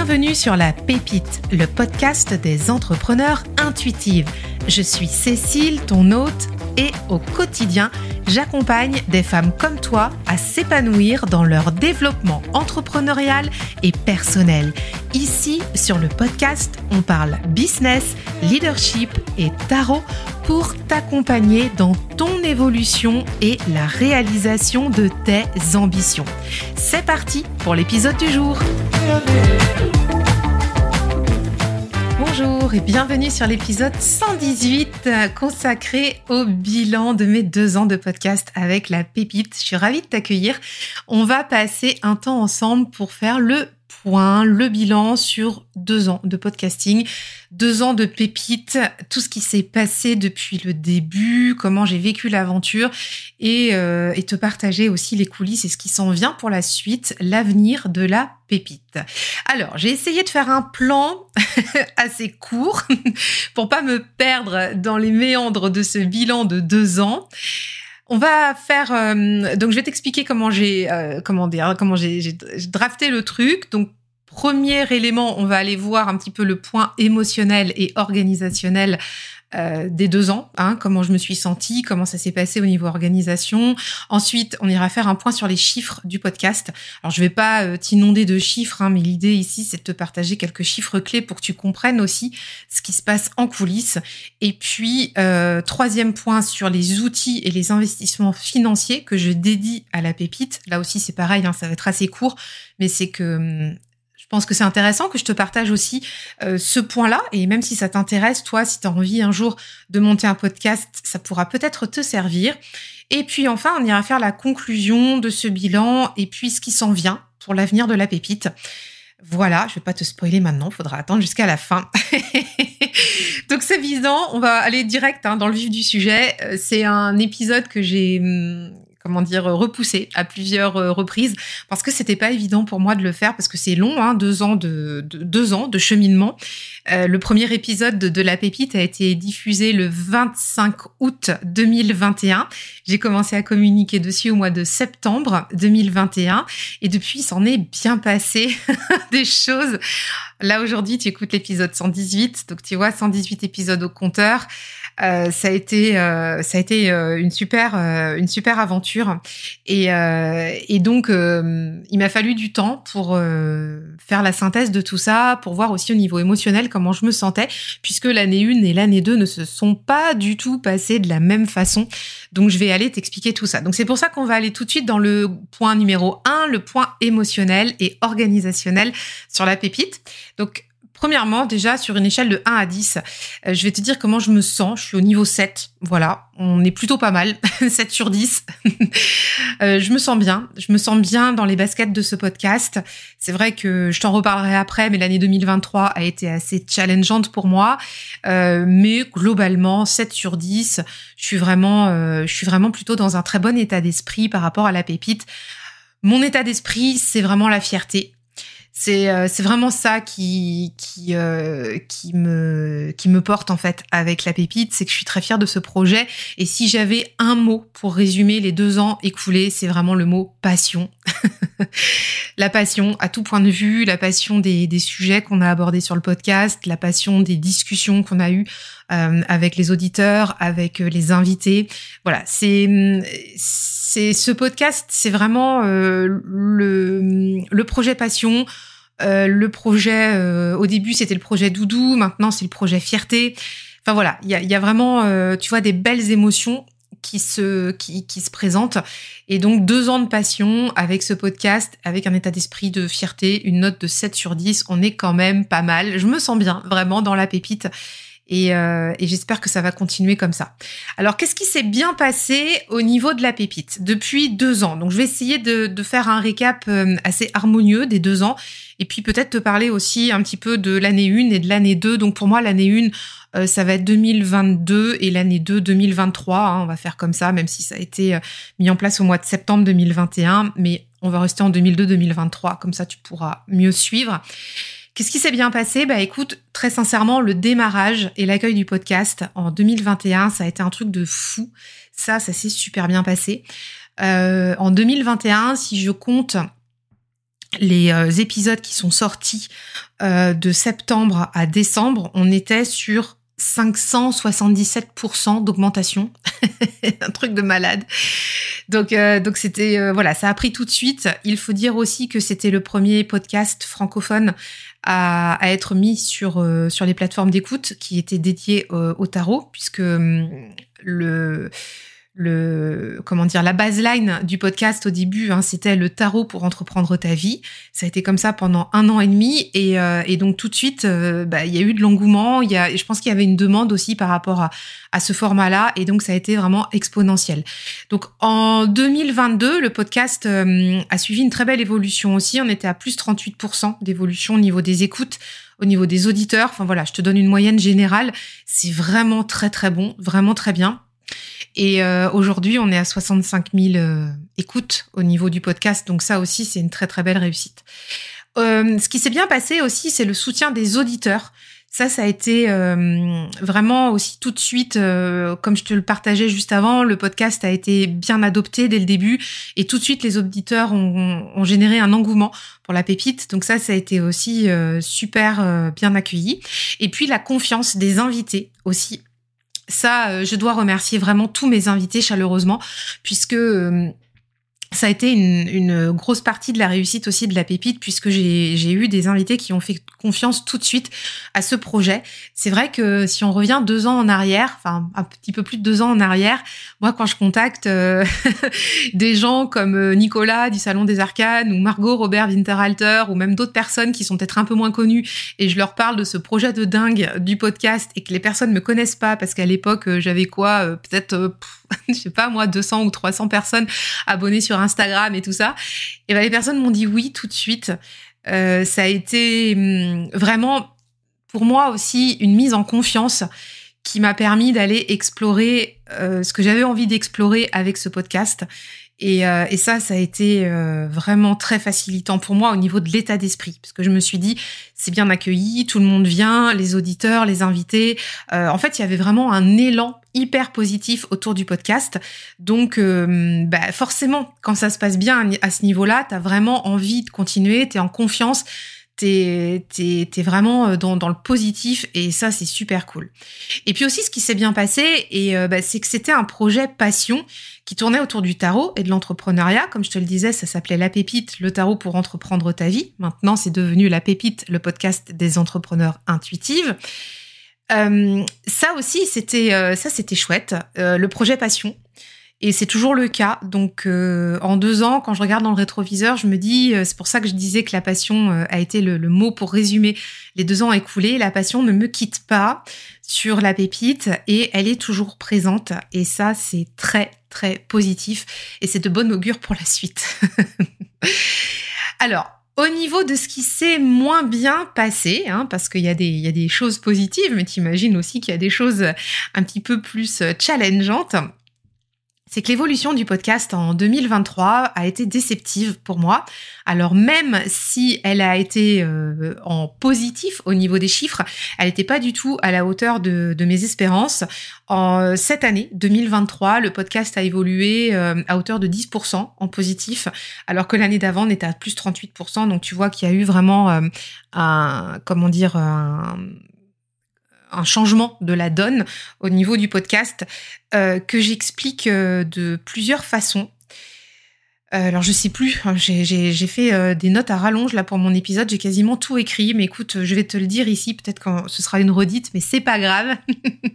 Bienvenue sur La Pépite, le podcast des entrepreneurs intuitives. Je suis Cécile, ton hôte, et au quotidien, j'accompagne des femmes comme toi à s'épanouir dans leur développement entrepreneurial et personnel. Ici, sur le podcast, on parle business, leadership et tarot pour t'accompagner dans ton évolution et la réalisation de tes ambitions. C'est parti pour l'épisode du jour. Bonjour et bienvenue sur l'épisode 118 euh, consacré au bilan de mes deux ans de podcast avec la pépite. Je suis ravie de t'accueillir. On va passer un temps ensemble pour faire le point, le bilan sur deux ans de podcasting, deux ans de pépites, tout ce qui s'est passé depuis le début, comment j'ai vécu l'aventure et, euh, et te partager aussi les coulisses et ce qui s'en vient pour la suite, l'avenir de la pépite. Alors, j'ai essayé de faire un plan assez court pour pas me perdre dans les méandres de ce bilan de deux ans. On va faire euh, donc je vais t'expliquer comment j'ai euh, comment dire comment j'ai drafté le truc. Donc premier élément, on va aller voir un petit peu le point émotionnel et organisationnel euh, des deux ans, hein, comment je me suis sentie, comment ça s'est passé au niveau organisation. Ensuite, on ira faire un point sur les chiffres du podcast. Alors, je vais pas euh, t'inonder de chiffres, hein, mais l'idée ici, c'est de te partager quelques chiffres clés pour que tu comprennes aussi ce qui se passe en coulisses. Et puis, euh, troisième point sur les outils et les investissements financiers que je dédie à la pépite. Là aussi, c'est pareil, hein, ça va être assez court, mais c'est que hum, pense que c'est intéressant que je te partage aussi euh, ce point-là. Et même si ça t'intéresse, toi, si tu envie un jour de monter un podcast, ça pourra peut-être te servir. Et puis enfin, on ira faire la conclusion de ce bilan et puis ce qui s'en vient pour l'avenir de la pépite. Voilà, je vais pas te spoiler maintenant, faudra attendre jusqu'à la fin. Donc c'est visant, on va aller direct hein, dans le vif du sujet. Euh, c'est un épisode que j'ai hum, comment dire, repoussé à plusieurs euh, reprises parce que c'était pas évident pour moi de le faire parce que c'est long, hein, deux ans de, deux ans de cheminement. Euh, le premier épisode de, La Pépite a été diffusé le 25 août 2021. J'ai commencé à communiquer dessus au mois de septembre 2021 et depuis, il s'en est bien passé des choses. Là aujourd'hui, tu écoutes l'épisode 118, donc tu vois 118 épisodes au compteur. Euh, ça a été euh, ça a été euh, une super une super aventure. Et, et donc il m'a fallu du temps pour faire la synthèse de tout ça pour voir aussi au niveau émotionnel comment je me sentais puisque l'année 1 et l'année 2 ne se sont pas du tout passées de la même façon. Donc je vais aller t'expliquer tout ça. Donc c'est pour ça qu'on va aller tout de suite dans le point numéro 1 le point émotionnel et organisationnel sur la pépite. Donc Premièrement, déjà sur une échelle de 1 à 10, euh, je vais te dire comment je me sens. Je suis au niveau 7. Voilà, on est plutôt pas mal. 7 sur 10. Euh, je me sens bien. Je me sens bien dans les baskets de ce podcast. C'est vrai que je t'en reparlerai après, mais l'année 2023 a été assez challengeante pour moi. Euh, mais globalement, 7 sur 10. Je suis vraiment, je suis vraiment plutôt dans un très bon état d'esprit par rapport à la pépite. Mon état d'esprit, c'est vraiment la fierté c'est euh, c'est vraiment ça qui qui euh, qui me qui me porte en fait avec la pépite, c'est que je suis très fière de ce projet. Et si j'avais un mot pour résumer les deux ans écoulés, c'est vraiment le mot passion. la passion à tout point de vue, la passion des, des sujets qu'on a abordés sur le podcast, la passion des discussions qu'on a eues euh, avec les auditeurs, avec les invités. Voilà, c'est c'est ce podcast, c'est vraiment le le projet passion euh, le projet, euh, au début, c'était le projet Doudou, maintenant c'est le projet Fierté. Enfin voilà, il y a, y a, vraiment, euh, tu vois, des belles émotions qui se, qui, qui, se présentent. Et donc, deux ans de passion avec ce podcast, avec un état d'esprit de fierté, une note de 7 sur 10, on est quand même pas mal. Je me sens bien, vraiment, dans la pépite. Et, euh, et j'espère que ça va continuer comme ça. Alors, qu'est-ce qui s'est bien passé au niveau de la pépite depuis deux ans? Donc, je vais essayer de, de faire un récap euh, assez harmonieux des deux ans, et puis peut-être te parler aussi un petit peu de l'année 1 et de l'année 2. Donc, pour moi, l'année 1, euh, ça va être 2022 et l'année 2, 2023. Hein, on va faire comme ça, même si ça a été euh, mis en place au mois de septembre 2021, mais on va rester en 2002-2023, comme ça tu pourras mieux suivre. Qu'est-ce qui s'est bien passé? Bah écoute, très sincèrement, le démarrage et l'accueil du podcast en 2021, ça a été un truc de fou. Ça, ça s'est super bien passé. Euh, en 2021, si je compte les épisodes qui sont sortis de septembre à décembre, on était sur 577% d'augmentation, un truc de malade. Donc, euh, donc c'était euh, voilà, ça a pris tout de suite. Il faut dire aussi que c'était le premier podcast francophone à, être mis sur euh, sur les plateformes d'écoute qui était dédié au tarot, puisque hum, le le comment dire la baseline du podcast au début hein, c'était le tarot pour entreprendre ta vie. Ça a été comme ça pendant un an et demi. Et, euh, et donc tout de suite euh, bah, il y a eu de l'engouement. Il y a je pense qu'il y avait une demande aussi par rapport à, à ce format là et donc ça a été vraiment exponentiel. Donc en 2022 le podcast euh, a suivi une très belle évolution aussi. On était à plus 38% d'évolution au niveau des écoutes au niveau des auditeurs. Enfin voilà je te donne une moyenne générale. C'est vraiment très très bon vraiment très bien et euh, aujourd'hui, on est à 65 000 euh, écoutes au niveau du podcast. Donc ça aussi, c'est une très très belle réussite. Euh, ce qui s'est bien passé aussi, c'est le soutien des auditeurs. Ça, ça a été vraiment aussi tout de suite, comme je te le partageais juste avant, le podcast a été bien adopté dès le début et tout de suite les auditeurs ont, ont généré un engouement pour la pépite. Donc ça, ça a été aussi super bien accueilli. Et puis la confiance des invités aussi ça, euh, je dois remercier vraiment tous mes invités chaleureusement, puisque euh, ça a été une, grosse partie de la réussite aussi de la pépite puisque j'ai eu des invités qui ont fait confiance tout de suite à ce projet. C'est vrai que si on revient deux ans en arrière, enfin un petit peu plus de deux ans en arrière, moi quand je contacte euh, des gens comme euh, Nicolas du Salon des Arcanes ou Margot Robert Winterhalter ou même d'autres personnes qui sont peut-être un peu moins connues et je leur parle de ce projet de dingue du podcast et que les personnes me connaissent pas parce qu'à l'époque euh, j'avais quoi peut-être je sais pas moi 200 ou 300 personnes abonnées sur Instagram et tout ça. Et ben les personnes m'ont dit oui tout de suite. Euh, ça a été hum, vraiment pour moi aussi une mise en confiance qui m'a permis d'aller explorer euh, ce que j'avais envie d'explorer avec ce podcast et, euh, et, ça, ça a été euh, vraiment très facilitant pour moi au niveau de l'état d'esprit, parce que je me suis dit, c'est bien accueilli, tout le monde vient, les auditeurs, les invités. En fait, il y avait vraiment un élan hyper positif autour du podcast. Donc, bah, forcément, quand ça se passe bien à ce niveau-là, tu as vraiment envie de continuer, tu es en confiance t'es es, vraiment dans, dans, le positif et ça c'est super cool. Et puis aussi ce qui s'est bien passé et bah, c'est que c'était un projet passion qui tournait autour du tarot et de l'entrepreneuriat. Comme je te le disais, ça s'appelait La Pépite, le tarot pour entreprendre ta vie. Maintenant, c'est devenu La Pépite, le podcast des entrepreneurs intuitives. Euh, ça aussi, c'était euh, ça, c'était chouette. Euh, le projet passion. Et c'est toujours le cas. Donc, en deux ans, quand je regarde dans le rétroviseur, je me dis, c'est pour ça que je disais que la passion a été le, le, mot pour résumer les deux ans écoulés. La passion ne me quitte pas sur la pépite et elle est toujours présente. Et ça, c'est très, très positif et c'est de bon augure pour la suite. Alors, au niveau de ce qui s'est moins bien passé, hein, parce qu'il y, y a des choses positives, mais tu imagines aussi qu'il y a des choses un petit peu plus challengeantes c'est que l'évolution du podcast en 2023 a été déceptive pour moi. Alors même si elle a été euh, en positif au niveau des chiffres, elle n'était pas du tout à la hauteur de, mes espérances. En cette année 2023, le podcast a évolué euh, à hauteur de 10% en positif, alors que l'année d'avant on était à plus 38%. Donc tu vois qu'il y a eu vraiment euh, un comment dire un, un changement de la donne au niveau du podcast euh, que j'explique euh, de plusieurs façons. Euh, alors je sais plus, hein, j'ai fait des notes à rallonge là pour mon épisode, j'ai quasiment tout écrit, mais écoute, je vais te le dire ici, peut-être quand ce sera une redite, mais c'est pas grave.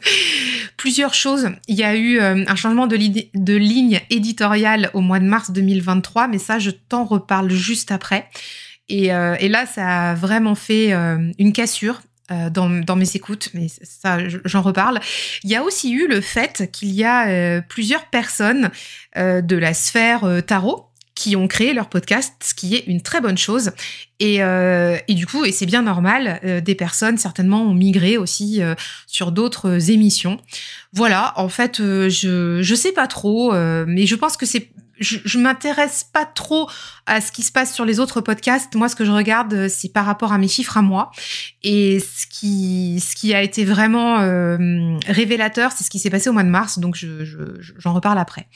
Plusieurs choses. Il y a eu un changement de, ligne éditoriale au mois de mars 2023, mais ça je t'en reparle juste après. Et, là, ça a vraiment fait une cassure euh, dans, mes écoutes, mais ça, j'en reparle. Il y a aussi eu le fait qu'il y a euh, plusieurs personnes euh, de la sphère tarot qui ont créé leur podcast, ce qui est une très bonne chose. Et, et du coup, et c'est bien normal, des personnes certainement ont migré aussi sur d'autres émissions. Voilà, en fait, je je sais pas trop, mais je pense que c'est je, je m'intéresse pas trop à ce qui se passe sur les autres podcasts. Moi, ce que je regarde, euh, c'est par rapport à mes chiffres à moi. Et ce qui, ce qui a été vraiment euh, révélateur, c'est ce qui s'est passé au mois de mars. Donc, je, j'en reparle après.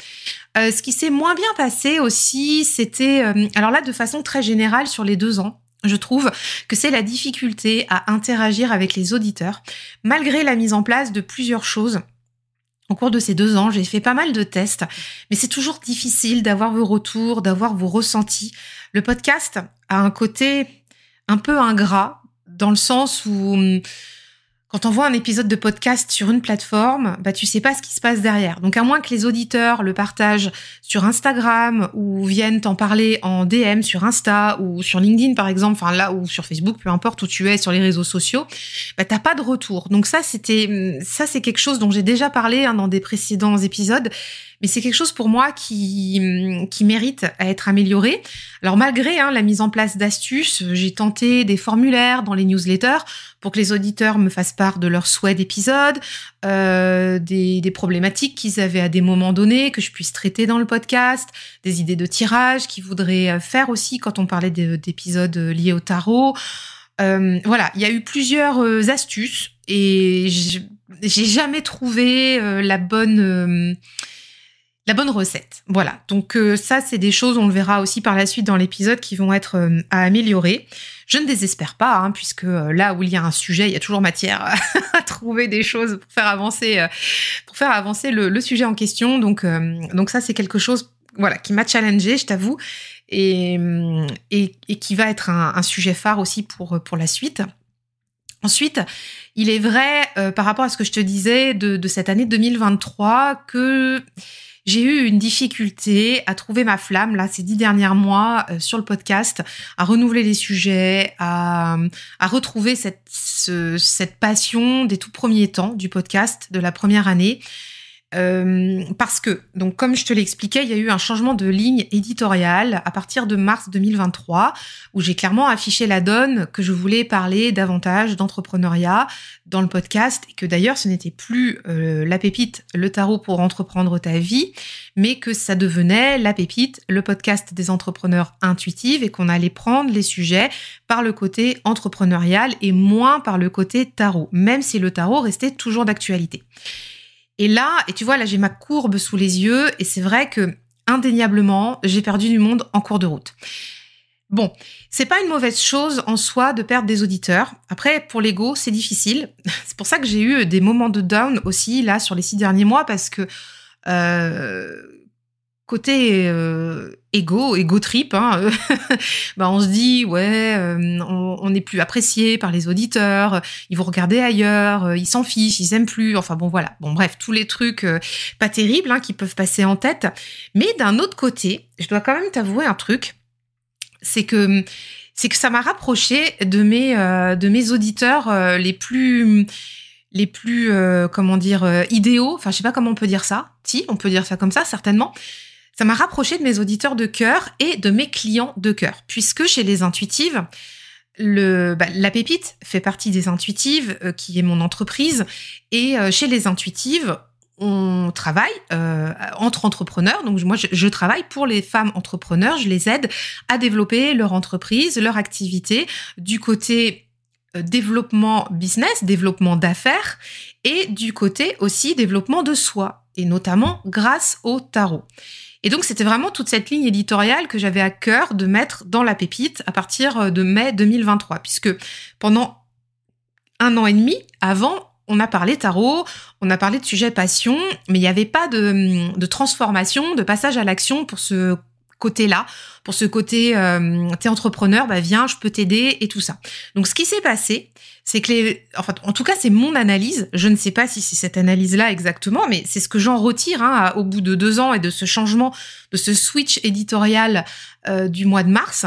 Euh, ce qui s'est moins bien passé aussi, c'était, alors là, de façon très générale, sur les deux ans. Je trouve que c'est la difficulté à interagir avec les auditeurs, malgré la mise en place de plusieurs choses au cours de ces deux ans, j'ai fait pas mal de tests, mais c'est toujours difficile d'avoir vos retours, d'avoir vos ressentis. Le podcast a un côté un peu ingrat, dans le sens où quand on voit un épisode de podcast sur une plateforme, bah tu sais pas ce qui se passe derrière. Donc à moins que les auditeurs le partagent sur Instagram ou viennent t'en parler en DM sur Insta ou sur LinkedIn par exemple, enfin là ou sur Facebook, peu importe où tu es sur les réseaux sociaux, bah t'as pas de retour. Donc ça c'était ça c'est quelque chose dont j'ai déjà parlé hein, dans des précédents épisodes mais c'est quelque chose pour moi qui, qui mérite à être amélioré. Alors malgré hein, la mise en place d'astuces, j'ai tenté des formulaires dans les newsletters pour que les auditeurs me fassent part de leurs souhaits d'épisodes, euh, des, des problématiques qu'ils avaient à des moments donnés, que je puisse traiter dans le podcast, des idées de tirage qu'ils voudraient faire aussi quand on parlait d'épisodes liés au tarot. Euh, voilà, il y a eu plusieurs euh, astuces et j'ai jamais trouvé euh, la bonne euh, la bonne recette. Voilà. Donc euh, ça, c'est des choses, on le verra aussi par la suite dans l'épisode, qui vont être euh, à améliorer. Je ne désespère pas, hein, puisque euh, là où il y a un sujet, il y a toujours matière à trouver des choses pour faire avancer, le, sujet en question. Donc, ça, c'est quelque chose, voilà, qui m'a challengé, je t'avoue, et, et, qui va être un, sujet phare aussi pour la suite. Ensuite, il est vrai, par rapport à ce que je te disais de cette année 2023, que j'ai eu une difficulté à trouver ma flamme là ces dix derniers mois euh, sur le podcast, à renouveler les sujets, à, à retrouver cette, cette passion des tout premiers temps du podcast de la première année. Euh, parce que, donc, comme je te l'expliquais, il y a eu un changement de ligne éditoriale à partir de mars 2023, où j'ai clairement affiché la donne que je voulais parler davantage d'entrepreneuriat dans le podcast, et que d'ailleurs, ce n'était plus euh, la pépite, le tarot pour entreprendre ta vie, mais que ça devenait la pépite, le podcast des entrepreneurs intuitifs, et qu'on allait prendre les sujets par le côté entrepreneurial et moins par le côté tarot, même si le tarot restait toujours d'actualité. Et là, et tu vois, là j'ai ma courbe sous les yeux et c'est vrai que indéniablement, j'ai perdu du monde en cours de route. Bon, c'est pas une mauvaise chose en soi de perdre des auditeurs. Après, pour l'ego, c'est difficile. C'est pour ça que j'ai eu des moments de down aussi là sur les six derniers mois parce que euh, côté euh, égo, égo trip, hein, euh, bah on se dit ouais, euh, on n'est plus apprécié par les auditeurs, ils vont regarder ailleurs, euh, ils s'en fichent, ils aiment plus. Enfin bon voilà, bon bref tous les trucs pas terribles hein, qui peuvent passer en tête. Mais d'un autre côté, je dois quand même t'avouer un truc, c'est que c'est que ça m'a rapproché de mes de mes auditeurs les plus les plus comment dire idéaux. Enfin je sais pas comment on peut dire ça. Si on peut dire ça comme ça certainement ça m'a rapproché de mes auditeurs de cœur et de mes clients de cœur, puisque chez les intuitives, bah, la pépite fait partie des intuitives, euh, qui est mon entreprise, et euh, chez les intuitives, on travaille euh, entre entrepreneurs. Donc moi, je, je, travaille pour les femmes entrepreneurs. Je les aide à développer leur entreprise, leur activité du côté développement business, développement d'affaires, et du côté aussi développement de soi, et notamment grâce au tarot. Et donc, c'était vraiment toute cette ligne éditoriale que j'avais à cœur de mettre dans la pépite à partir euh, de mai 2023, puisque pendant un an et demi avant, on a parlé tarot, on a parlé de sujets passion, mais il n'y avait pas de, de transformation, de passage à l'action pour ce côté-là, pour ce côté euh, t'es entrepreneur, bah viens, je peux t'aider et tout ça. Donc ce qui s'est passé, c'est que les, enfin, en tout cas, c'est mon analyse. Je ne sais pas si c'est cette analyse-là exactement, mais c'est ce que j'en retire hein, au bout de deux ans et de ce changement, de ce switch éditorial euh, du mois de mars.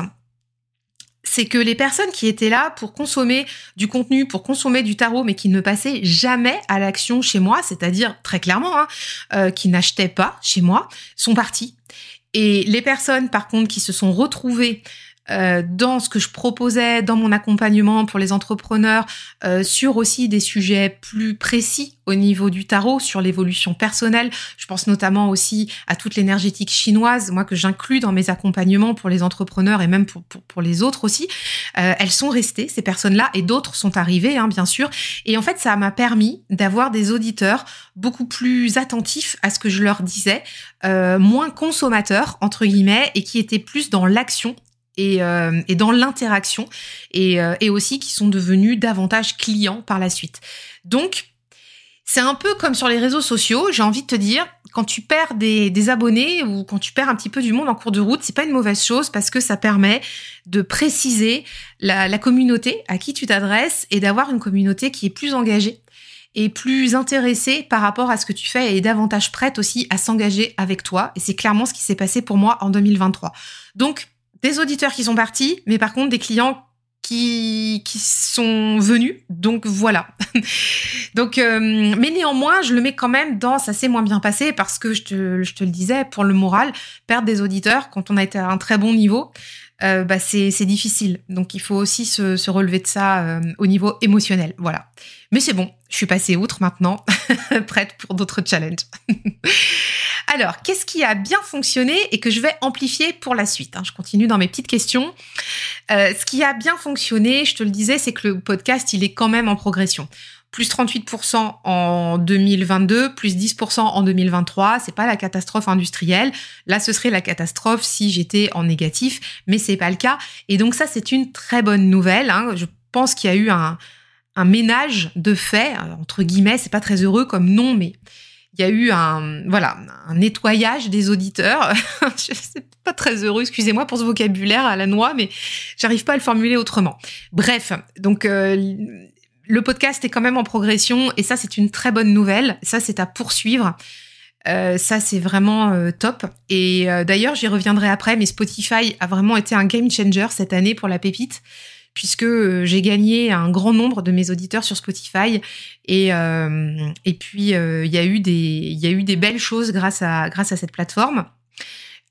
C'est que les personnes qui étaient là pour consommer du contenu, pour consommer du tarot, mais qui ne passaient jamais à l'action chez moi, c'est-à-dire très clairement, hein, euh, qui n'achetaient pas chez moi, sont parties. Et les personnes, par contre, qui se sont retrouvées euh, dans ce que je proposais dans mon accompagnement pour les entrepreneurs, euh, sur aussi des sujets plus précis au niveau du tarot, sur l'évolution personnelle. Je pense notamment aussi à toute l'énergétique chinoise, moi que j'inclus dans mes accompagnements pour les entrepreneurs et même pour, pour, pour les autres aussi. Euh, elles sont restées, ces personnes-là, et d'autres sont arrivées, hein, bien sûr. Et en fait, ça m'a permis d'avoir des auditeurs beaucoup plus attentifs à ce que je leur disais, euh, moins consommateurs, entre guillemets, et qui étaient plus dans l'action et, euh, et dans l'interaction et, euh, et aussi qui sont devenus davantage clients par la suite. Donc, c'est un peu comme sur les réseaux sociaux, j'ai envie de te dire, quand tu perds des, des, abonnés ou quand tu perds un petit peu du monde en cours de route, c'est pas une mauvaise chose parce que ça permet de préciser la, la communauté à qui tu t'adresses et d'avoir une communauté qui est plus engagée et plus intéressée par rapport à ce que tu fais et davantage prête aussi à s'engager avec toi. Et c'est clairement ce qui s'est passé pour moi en 2023. Donc, des auditeurs qui sont partis, mais par contre des clients qui, qui sont venus. Donc voilà. Donc, euh, mais néanmoins, je le mets quand même dans ça s'est moins bien passé parce que je te, je te le disais, pour le moral, perdre des auditeurs quand on a été à un très bon niveau, euh, bah c'est difficile. Donc il faut aussi se, relever de ça euh, au niveau émotionnel. Voilà. Mais c'est bon, je suis passée outre maintenant, prête pour d'autres challenges. Alors, qu'est-ce qui a bien fonctionné et que je vais amplifier pour la suite hein? Je continue dans mes petites questions. Euh, ce qui a bien fonctionné, je te le disais, c'est que le podcast, il est quand même en progression plus 38% en 2022, plus 10% en 2023. C'est pas la catastrophe industrielle. Là, ce serait la catastrophe si j'étais en négatif, mais c'est pas le cas. Et donc ça, c'est une très bonne nouvelle. Hein. Je pense qu'il y a eu un, ménage de fait entre guillemets. C'est pas très heureux comme nom, mais il y a eu un nettoyage des auditeurs. c'est pas très heureux, excusez-moi pour ce vocabulaire à la noix, mais j'arrive pas à le formuler autrement. Bref, donc euh, le podcast est quand même en progression et ça c'est une très bonne nouvelle. Ça c'est à poursuivre. Euh, ça c'est vraiment euh, top. Et euh, d'ailleurs j'y reviendrai après, mais Spotify a vraiment été un game changer cette année pour la pépite puisque j'ai gagné un grand nombre de mes auditeurs sur Spotify et puis il y a eu des il y a eu des belles choses grâce à grâce à cette plateforme.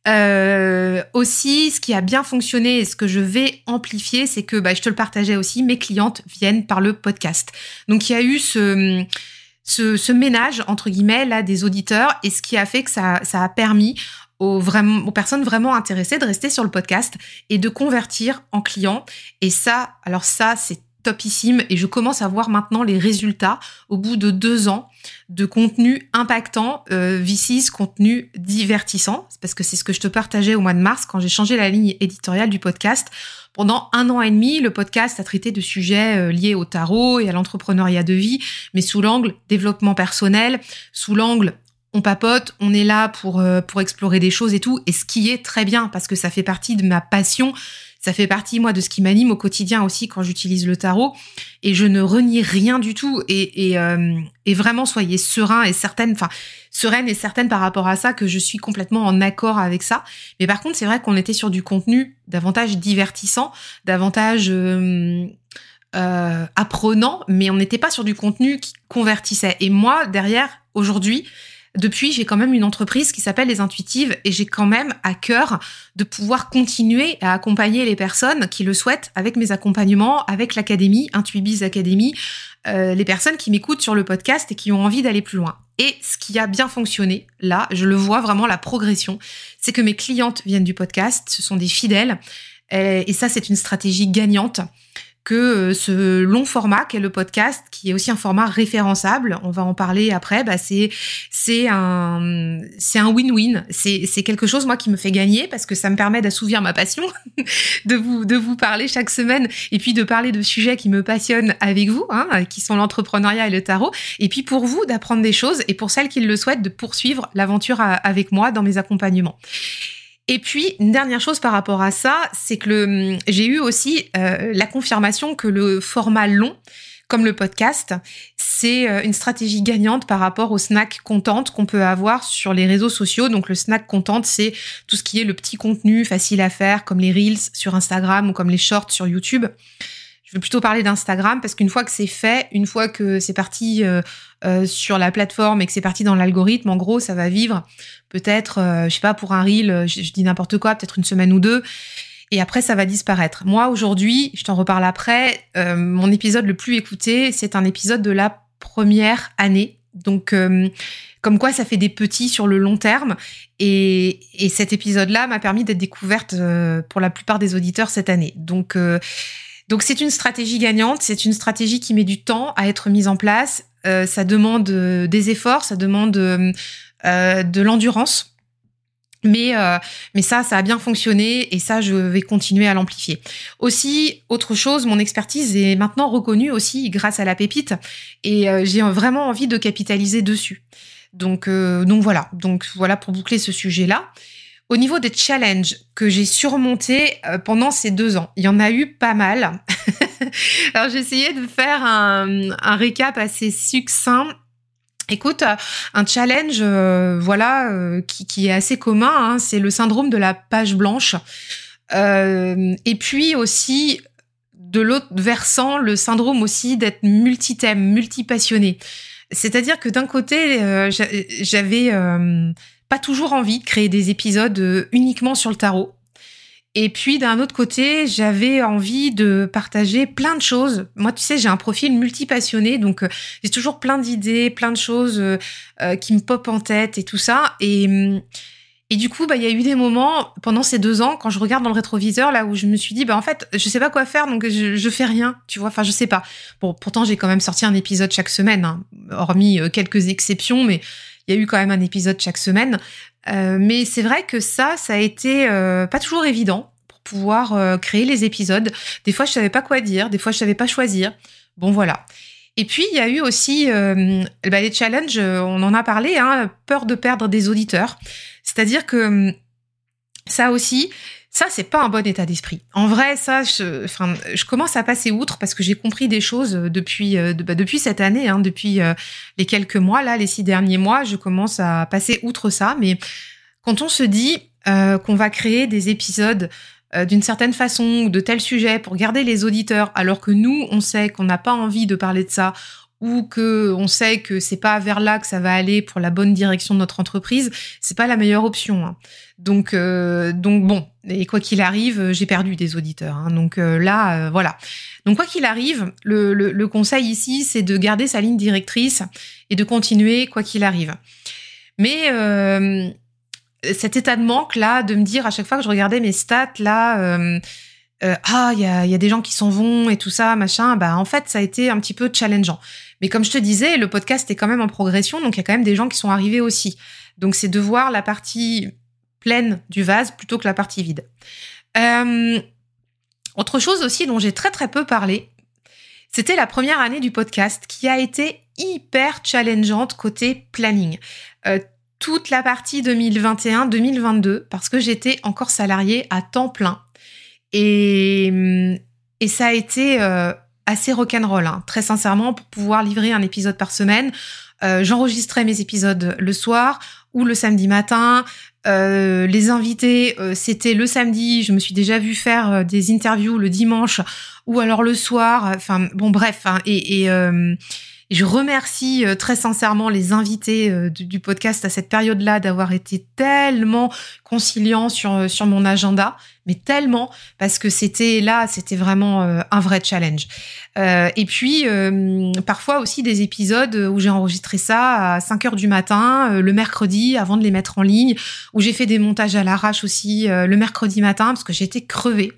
Euh, aussi, ce qui a bien fonctionné et ce que je vais amplifier, c'est que bah, je te le partageais aussi, mes clientes viennent par le podcast. Donc il y a eu ce, ce, ce, ménage entre guillemets là des auditeurs et ce qui a fait que ça, ça a permis aux, vraiment, aux personnes vraiment intéressées de rester sur le podcast et de convertir en clients. Et ça, alors ça, c'est topissime et je commence à voir maintenant les résultats au bout de deux ans de contenu impactant euh, V6 contenu divertissant. Parce que c'est ce que je te partageais au mois de mars quand j'ai changé la ligne éditoriale du podcast. Pendant un an et demi le podcast a traité de sujets euh, liés au tarot et à l'entrepreneuriat de vie mais sous l'angle développement personnel sous l'angle on papote, on est là pour euh, pour explorer des choses et tout, et ce qui est très bien parce que ça fait partie de ma passion, ça fait partie moi de ce qui m'anime au quotidien aussi quand j'utilise le tarot, et je ne renie rien du tout euh, et vraiment soyez serein et certaine, enfin sereine et certaine par rapport à ça que je suis complètement en accord avec ça. Mais par contre c'est vrai qu'on était sur du contenu davantage divertissant, davantage euh, euh, apprenant, mais on n'était pas sur du contenu qui convertissait. Et moi derrière aujourd'hui depuis, j'ai quand même une entreprise qui s'appelle Les Intuitives et j'ai quand même à cœur de pouvoir continuer à accompagner les personnes qui le souhaitent avec mes accompagnements, avec l'académie, Intuibiz Academy, euh, les personnes qui m'écoutent sur le podcast et qui ont envie d'aller plus loin. Et ce qui a bien fonctionné, là, je le vois vraiment la progression, c'est que mes clientes viennent du podcast, ce sont des fidèles, et ça, c'est une stratégie gagnante que euh, ce long format qu'est le podcast, qui est aussi un format référençable, on va en parler après, bah c'est c'est un c'est un win-win. C'est c'est quelque chose moi qui me fait gagner parce que ça me permet d'assouvir ma passion, de vous de vous parler chaque semaine et puis de parler de sujets qui me passionnent avec vous, hein, qui sont l'entrepreneuriat et le tarot, et puis pour vous d'apprendre des choses et pour celles qui le souhaitent de poursuivre l'aventure avec moi dans mes accompagnements. Et puis, une dernière chose par rapport à ça, c'est que j'ai eu aussi euh, la confirmation que le format long, comme le podcast, c'est euh, une stratégie gagnante par rapport au snack content qu'on peut avoir sur les réseaux sociaux. Donc le snack content, c'est tout ce qui est le petit contenu facile à faire, comme les reels sur Instagram ou comme les shorts sur YouTube. Je veux plutôt parler d'Instagram parce qu'une fois que c'est fait, une fois que c'est parti euh, euh, sur la plateforme et que c'est parti dans l'algorithme, en gros, ça va vivre peut-être, euh, je sais pas, pour un reel, je, dis n'importe quoi, peut-être une semaine ou deux. et après ça va disparaître. Moi aujourd'hui, je t'en reparle après, euh, mon épisode le plus écouté, c'est un épisode de la première année. Donc euh, comme quoi ça fait des petits sur le long terme et, et cet épisode-là m'a permis d'être découverte euh, pour la plupart des auditeurs cette année. Donc donc c'est une stratégie gagnante, c'est une stratégie qui met du temps à être mise en place. ça demande des efforts, ça demande de l'endurance. Mais, euh, mais ça, ça a bien fonctionné et ça, je vais continuer à l'amplifier. Aussi, autre chose, mon expertise est maintenant reconnue aussi grâce à la pépite et euh, j'ai vraiment envie de capitaliser dessus. Donc, euh, donc voilà. Donc voilà pour boucler ce sujet-là. Au niveau des challenges que j'ai surmontés pendant ces deux ans, il y en a eu pas mal. Alors j'ai essayé de faire un, récap assez succinct Écoute, un challenge, euh, voilà, euh, qui, est assez commun, hein, c'est le syndrome de la page blanche. Euh, et puis aussi, de l'autre versant, le syndrome aussi d'être multithème, multipassionné. C'est-à-dire que d'un côté, j'avais pas toujours envie de créer des épisodes uniquement sur le tarot. Et puis d'un autre côté, j'avais envie de partager plein de choses. Moi, tu sais, j'ai un profil multipassionné, donc euh, j'ai toujours plein d'idées, plein de choses euh, euh, qui me popent en tête et tout ça. Et, et du coup, bah, il y a eu des moments pendant ces deux ans, quand je regarde dans le rétroviseur, là où je me suis dit, bah en fait, je sais pas quoi faire, donc je, je fais rien, tu vois. Enfin, je sais pas. Bon, pourtant, j'ai quand même sorti un épisode chaque semaine, hein, hormis quelques exceptions, mais il y a eu quand même un épisode chaque semaine. Euh, mais c'est vrai que ça, ça a été euh, pas toujours évident pour pouvoir euh, créer les épisodes. Des fois, je savais pas quoi dire, des fois, je savais pas choisir. Bon, voilà. Et puis, il y a eu aussi bah, les challenges, on en a parlé, hein, peur de perdre des auditeurs. C'est-à-dire que ça aussi, ça, c'est pas un bon état d'esprit. En vrai, ça, je, enfin, je commence à passer outre parce que j'ai compris des choses depuis, euh, bah, depuis cette année, hein, depuis euh, les quelques mois là, les six derniers mois, je commence à passer outre ça. Mais quand on se dit euh, qu'on va créer des épisodes d'une certaine façon ou de tel sujet pour garder les auditeurs, alors que nous, on sait qu'on n'a pas envie de parler de ça ou que on sait que c'est pas vers là que ça va aller pour la bonne direction de notre entreprise, c'est pas la meilleure option. Hein. Donc, euh, donc bon, et quoi qu'il arrive, j'ai perdu des auditeurs. Hein. donc euh, là, euh, voilà. Donc quoi qu'il arrive, le, le, conseil ici, c'est de garder sa ligne directrice et de continuer quoi qu'il arrive. Mais cet état de manque là, de me dire à chaque fois que je regardais mes stats là ah il y a, y a, des gens qui s'en vont et tout ça machin bah en fait ça a été un petit peu challengeant mais comme je te disais le podcast est quand même en progression donc il y a quand même des gens qui sont arrivés aussi. Donc c'est de voir la partie pleine du vase plutôt que la partie vide. Euh, autre chose aussi dont j'ai très très peu parlé c'était la première année du podcast qui a été hyper challengeante côté planning. Euh, toute la partie 2021-2022 parce que j'étais encore salariée à temps plein. Et, et ça a été euh, assez rock'n'roll, hein, très sincèrement, pour pouvoir livrer un épisode par semaine. Euh, J'enregistrais mes épisodes le soir ou le samedi matin. Euh, les invités, euh, c'était le samedi. Je me suis déjà vu faire des interviews le dimanche ou alors le soir. Enfin, bon, bref. Hein, et je remercie euh, très sincèrement les invités euh, du, podcast à cette période-là d'avoir été tellement conciliants sur, euh, sur mon agenda, mais tellement parce que c'était là, c'était vraiment un vrai challenge. et puis parfois aussi des épisodes où j'ai enregistré ça à 5 heures du matin le mercredi avant de les mettre en ligne, où j'ai fait des montages à l'arrache aussi le mercredi matin parce que j'étais crevée.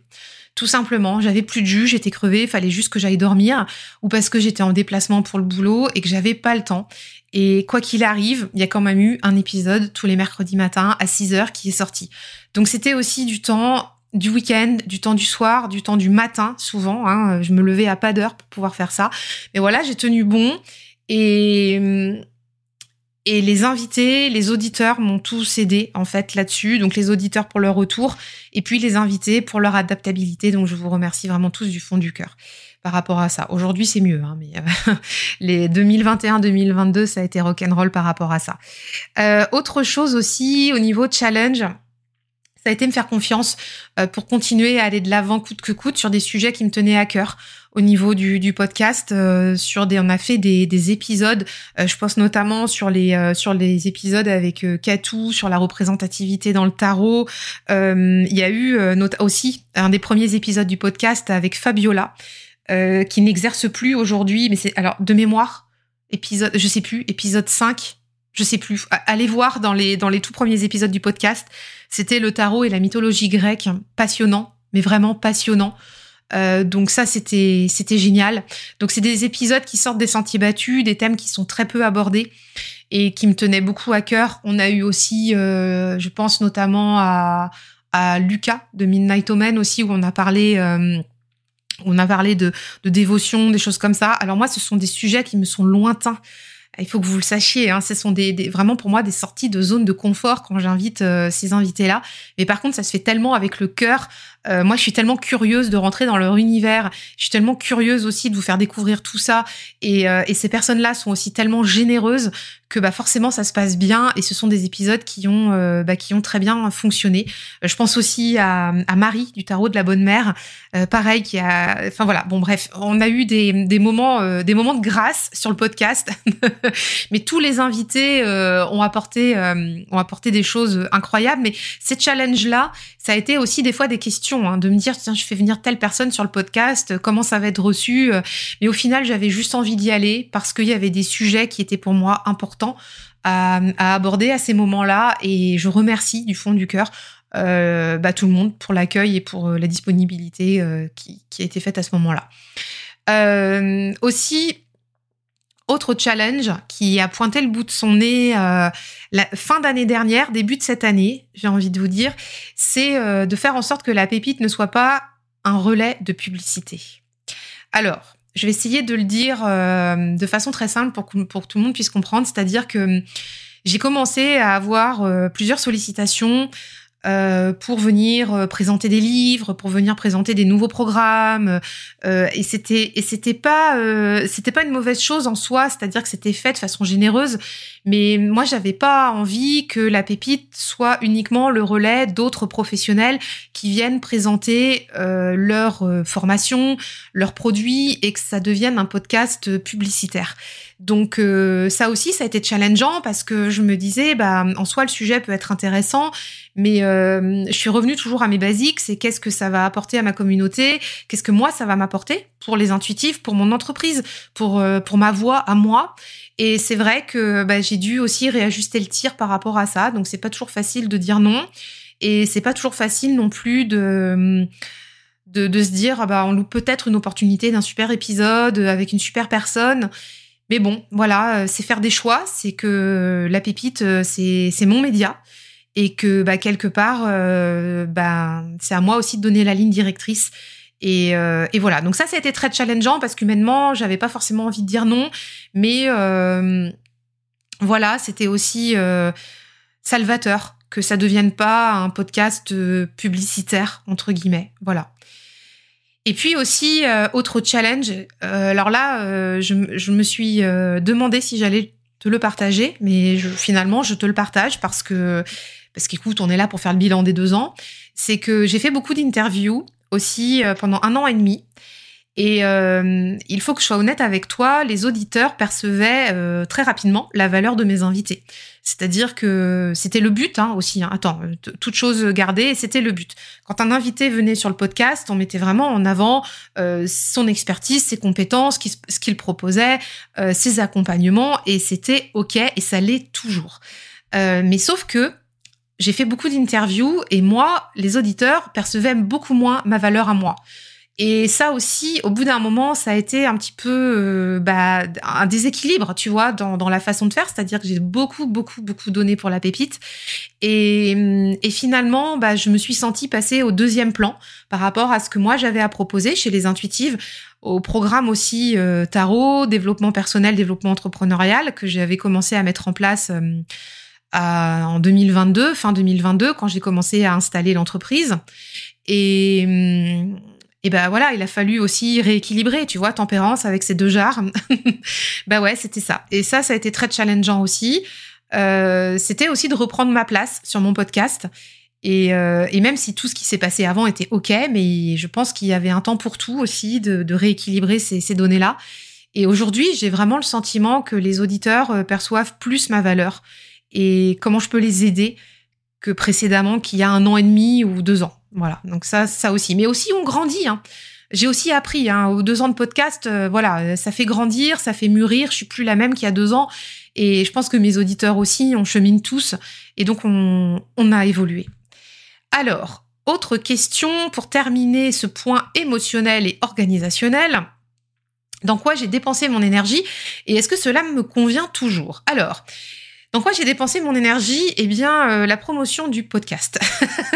Tout simplement, j'avais plus de jus, j'étais crevée, fallait juste que j'aille dormir, ou parce que j'étais en déplacement pour le boulot et que j'avais pas le temps. Et quoi qu'il arrive, il y a quand même eu un épisode tous les mercredis matins à 6 heures qui est sorti. Donc c'était aussi du temps du week-end, du temps du soir, du temps du matin, souvent. Hein. Je me levais à pas d'heure pour pouvoir faire ça. Mais voilà, j'ai tenu bon. Et hum, et les invités, les auditeurs m'ont tous aidé en fait là-dessus. Donc les auditeurs pour leur retour et puis les invités pour leur adaptabilité. Donc je vous remercie vraiment tous du fond du cœur par rapport à ça. Aujourd'hui c'est mieux, hein, mais euh, les 2021-2022 ça a été rock'n'roll par rapport à ça. Euh, autre chose aussi au niveau challenge, ça a été me faire confiance euh, pour continuer à aller de l'avant coûte que coûte sur des sujets qui me tenaient à cœur au niveau du, du podcast. Euh, sur des, on a fait des, des épisodes. Euh, je pense notamment sur les sur les épisodes avec Katou sur la représentativité dans le tarot. Il y a eu aussi un des premiers épisodes du podcast avec Fabiola qui n'exerce plus aujourd'hui, mais c'est alors de mémoire épisode, je sais plus, épisode 5 je sais plus. Allez voir dans les dans les tout premiers épisodes du podcast. C'était le tarot et la mythologie grecque, passionnant, mais vraiment passionnant. Euh, donc ça c'était c'était génial. Donc c'est des épisodes qui sortent des sentiers battus, des thèmes qui sont très peu abordés et qui me tenaient beaucoup à cœur. On a eu aussi, euh, je pense notamment à à Lucas de Midnight Omen aussi où on a parlé. Euh, on a parlé de, de dévotion, des choses comme ça. Alors moi, ce sont des sujets qui me sont lointains il faut que vous le sachiez, hein, ce sont des, vraiment pour moi des sorties de zone de confort quand j'invite euh, ces invités-là. Mais par contre, ça se fait tellement avec le cœur. Euh, moi, je suis tellement curieuse de rentrer dans leur univers. Je suis tellement curieuse aussi de vous faire découvrir tout ça. Et, euh, ces personnes-là sont aussi tellement généreuses que bah forcément ça se passe bien. Et ce sont des épisodes qui ont bah, qui ont très bien fonctionné. Je pense aussi à, Marie du tarot de la bonne mère, pareil qui a. Enfin voilà. Bon bref, on a eu des, des moments des moments de grâce sur le podcast. mais tous les invités euh, ont apporté euh, ont apporté des choses incroyables. Mais ces challenges là, ça a été aussi des fois des questions hein, de me dire tiens je fais venir telle personne sur le podcast, comment ça va être reçu. Mais au final j'avais juste envie d'y aller parce qu'il y avait des sujets qui étaient pour moi importants à, aborder à ces moments-là. Et je remercie du fond du cœur euh, bah, tout le monde pour l'accueil et pour la disponibilité qui, a été faite à ce moment-là. Euh, aussi, autre challenge qui a pointé le bout de son nez euh, la fin d'année dernière, début de cette année, j'ai envie de vous dire, c'est euh, de faire en sorte que la pépite ne soit pas un relais de publicité. Alors, je vais essayer de le dire euh, de façon très simple pour que, pour tout le monde puisse comprendre, c'est-à-dire que j'ai commencé à avoir plusieurs sollicitations euh, pour venir euh, présenter des livres, pour venir présenter des nouveaux programmes. Euh, et c'était et c'était pas euh, c'était pas une mauvaise chose en soi, c'est-à-dire que c'était fait de façon généreuse. Mais moi, j'avais pas envie que la pépite soit uniquement le relais d'autres professionnels qui viennent présenter leur formation, leurs produits et que ça devienne un podcast publicitaire. Donc ça aussi, ça a été challengeant parce que je me disais, bah en soi, le sujet peut être intéressant, mais euh, je suis revenue toujours à mes basiques, c'est qu'est-ce que ça va apporter à ma communauté, qu'est-ce que moi ça va m'apporter pour les intuitifs, pour mon entreprise, pour euh, pour ma voix à moi. Et c'est vrai que bah, j'ai dû aussi réajuster le tir par rapport à ça. Donc c'est pas toujours facile de dire non, et c'est pas toujours facile non plus de de, de se dire ah bah on loupe peut-être une opportunité d'un super épisode avec une super personne. Mais bon, voilà, c'est faire des choix. C'est que la pépite, c'est c'est mon média et que bah, quelque part, euh, bah, c'est à moi aussi de donner la ligne directrice. Et, euh, voilà. Donc ça, ça a été très challengeant parce qu'humainement, j'avais pas forcément envie de dire non, mais euh, voilà, c'était aussi euh, salvateur que ça devienne pas un podcast euh, publicitaire entre guillemets. Voilà. Et puis aussi autre challenge. alors là, je, je, me suis demandé si j'allais te le partager, mais je, finalement, je te le partage parce que parce qu'écoute, on est là pour faire le bilan des deux ans, c'est que j'ai fait beaucoup d'interviews aussi euh, pendant un an et demi. Et euh, il faut que je sois honnête avec toi, les auditeurs percevaient euh, très rapidement la valeur de mes invités. C'est-à-dire que c'était le but hein, aussi. Hein. Attends, toute chose gardée, c'était le but. Quand un invité venait sur le podcast, on mettait vraiment en avant son expertise, ses compétences, ce qu'il proposait, ses accompagnements, et c'était ok, et ça l'est toujours. mais sauf que j'ai fait beaucoup d'interviews et moi, les auditeurs percevaient beaucoup moins ma valeur à moi. Et ça aussi, au bout d'un moment, ça a été un petit peu euh, bah, un déséquilibre, tu vois, dans, dans la façon de faire. C'est-à-dire que j'ai beaucoup, beaucoup, beaucoup donné pour la pépite. Et, et finalement, bah, je me suis sentie passer au deuxième plan par rapport à ce que moi j'avais à proposer chez les intuitives, au programme aussi euh, tarot, développement personnel, développement entrepreneurial que j'avais commencé à mettre en place. Euh, en 2022, fin 2022, quand j'ai commencé à installer l'entreprise. Et, et ben voilà, il a fallu aussi rééquilibrer, tu vois, tempérance avec ces deux jars. bah ouais, c'était ça. Et ça, ça a été très challengeant aussi. Euh, c'était aussi de reprendre ma place sur mon podcast Et, euh, et, même si tout ce qui s'est passé avant était OK, mais je pense qu'il y avait un temps pour tout aussi de, rééquilibrer ces, ces données-là. Et aujourd'hui, j'ai vraiment le sentiment que les auditeurs euh, perçoivent plus ma valeur et comment je peux les aider que précédemment, qu'il y a un an et demi ou deux ans. Voilà, donc ça, ça aussi. Mais aussi, on grandit. Hein. J'ai aussi appris, hein, aux deux ans de podcast, euh, voilà, ça fait grandir, ça fait mûrir. Je suis plus la même qu'il y a deux ans. Et je pense que mes auditeurs aussi, on chemine tous. Et donc, on, on a évolué. Alors, autre question pour terminer ce point émotionnel et organisationnel. Dans quoi j'ai dépensé mon énergie et est-ce que cela me convient toujours? Alors, dans quoi j'ai dépensé mon énergie Eh bien, euh, la promotion du podcast.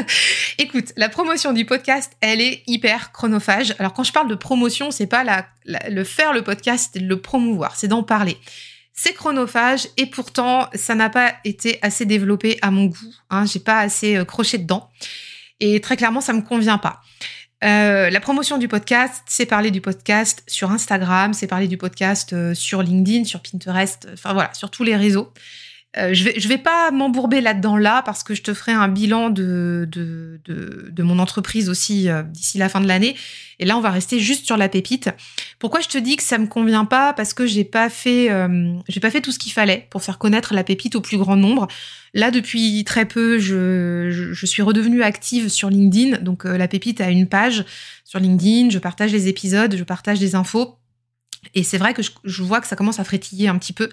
Écoute, la promotion du podcast, elle est hyper chronophage. Alors, quand je parle de promotion, c'est pas la, le faire le podcast et le promouvoir, c'est d'en parler. C'est chronophage et pourtant, ça n'a pas été assez développé à mon goût. Hein, j'ai pas assez euh, croché dedans. Et très clairement, ça me convient pas. Euh, la promotion du podcast, c'est parler du podcast sur Instagram, c'est parler du podcast sur LinkedIn, sur Pinterest, enfin voilà, sur tous les réseaux. Euh, je vais je vais pas m'embourber là-dedans là parce que je te ferai un bilan de de, de, mon entreprise aussi euh, d'ici la fin de l'année. Et là, on va rester juste sur la pépite. Pourquoi je te dis que ça me convient pas? Parce que j'ai pas fait euh, j'ai pas fait tout ce qu'il fallait pour faire connaître la pépite au plus grand nombre. Là, depuis très peu, je, je, suis redevenue active sur LinkedIn. Donc, la pépite a une page sur LinkedIn. Je partage les épisodes, je partage des infos. Et c'est vrai que je vois que ça commence à frétiller un petit peu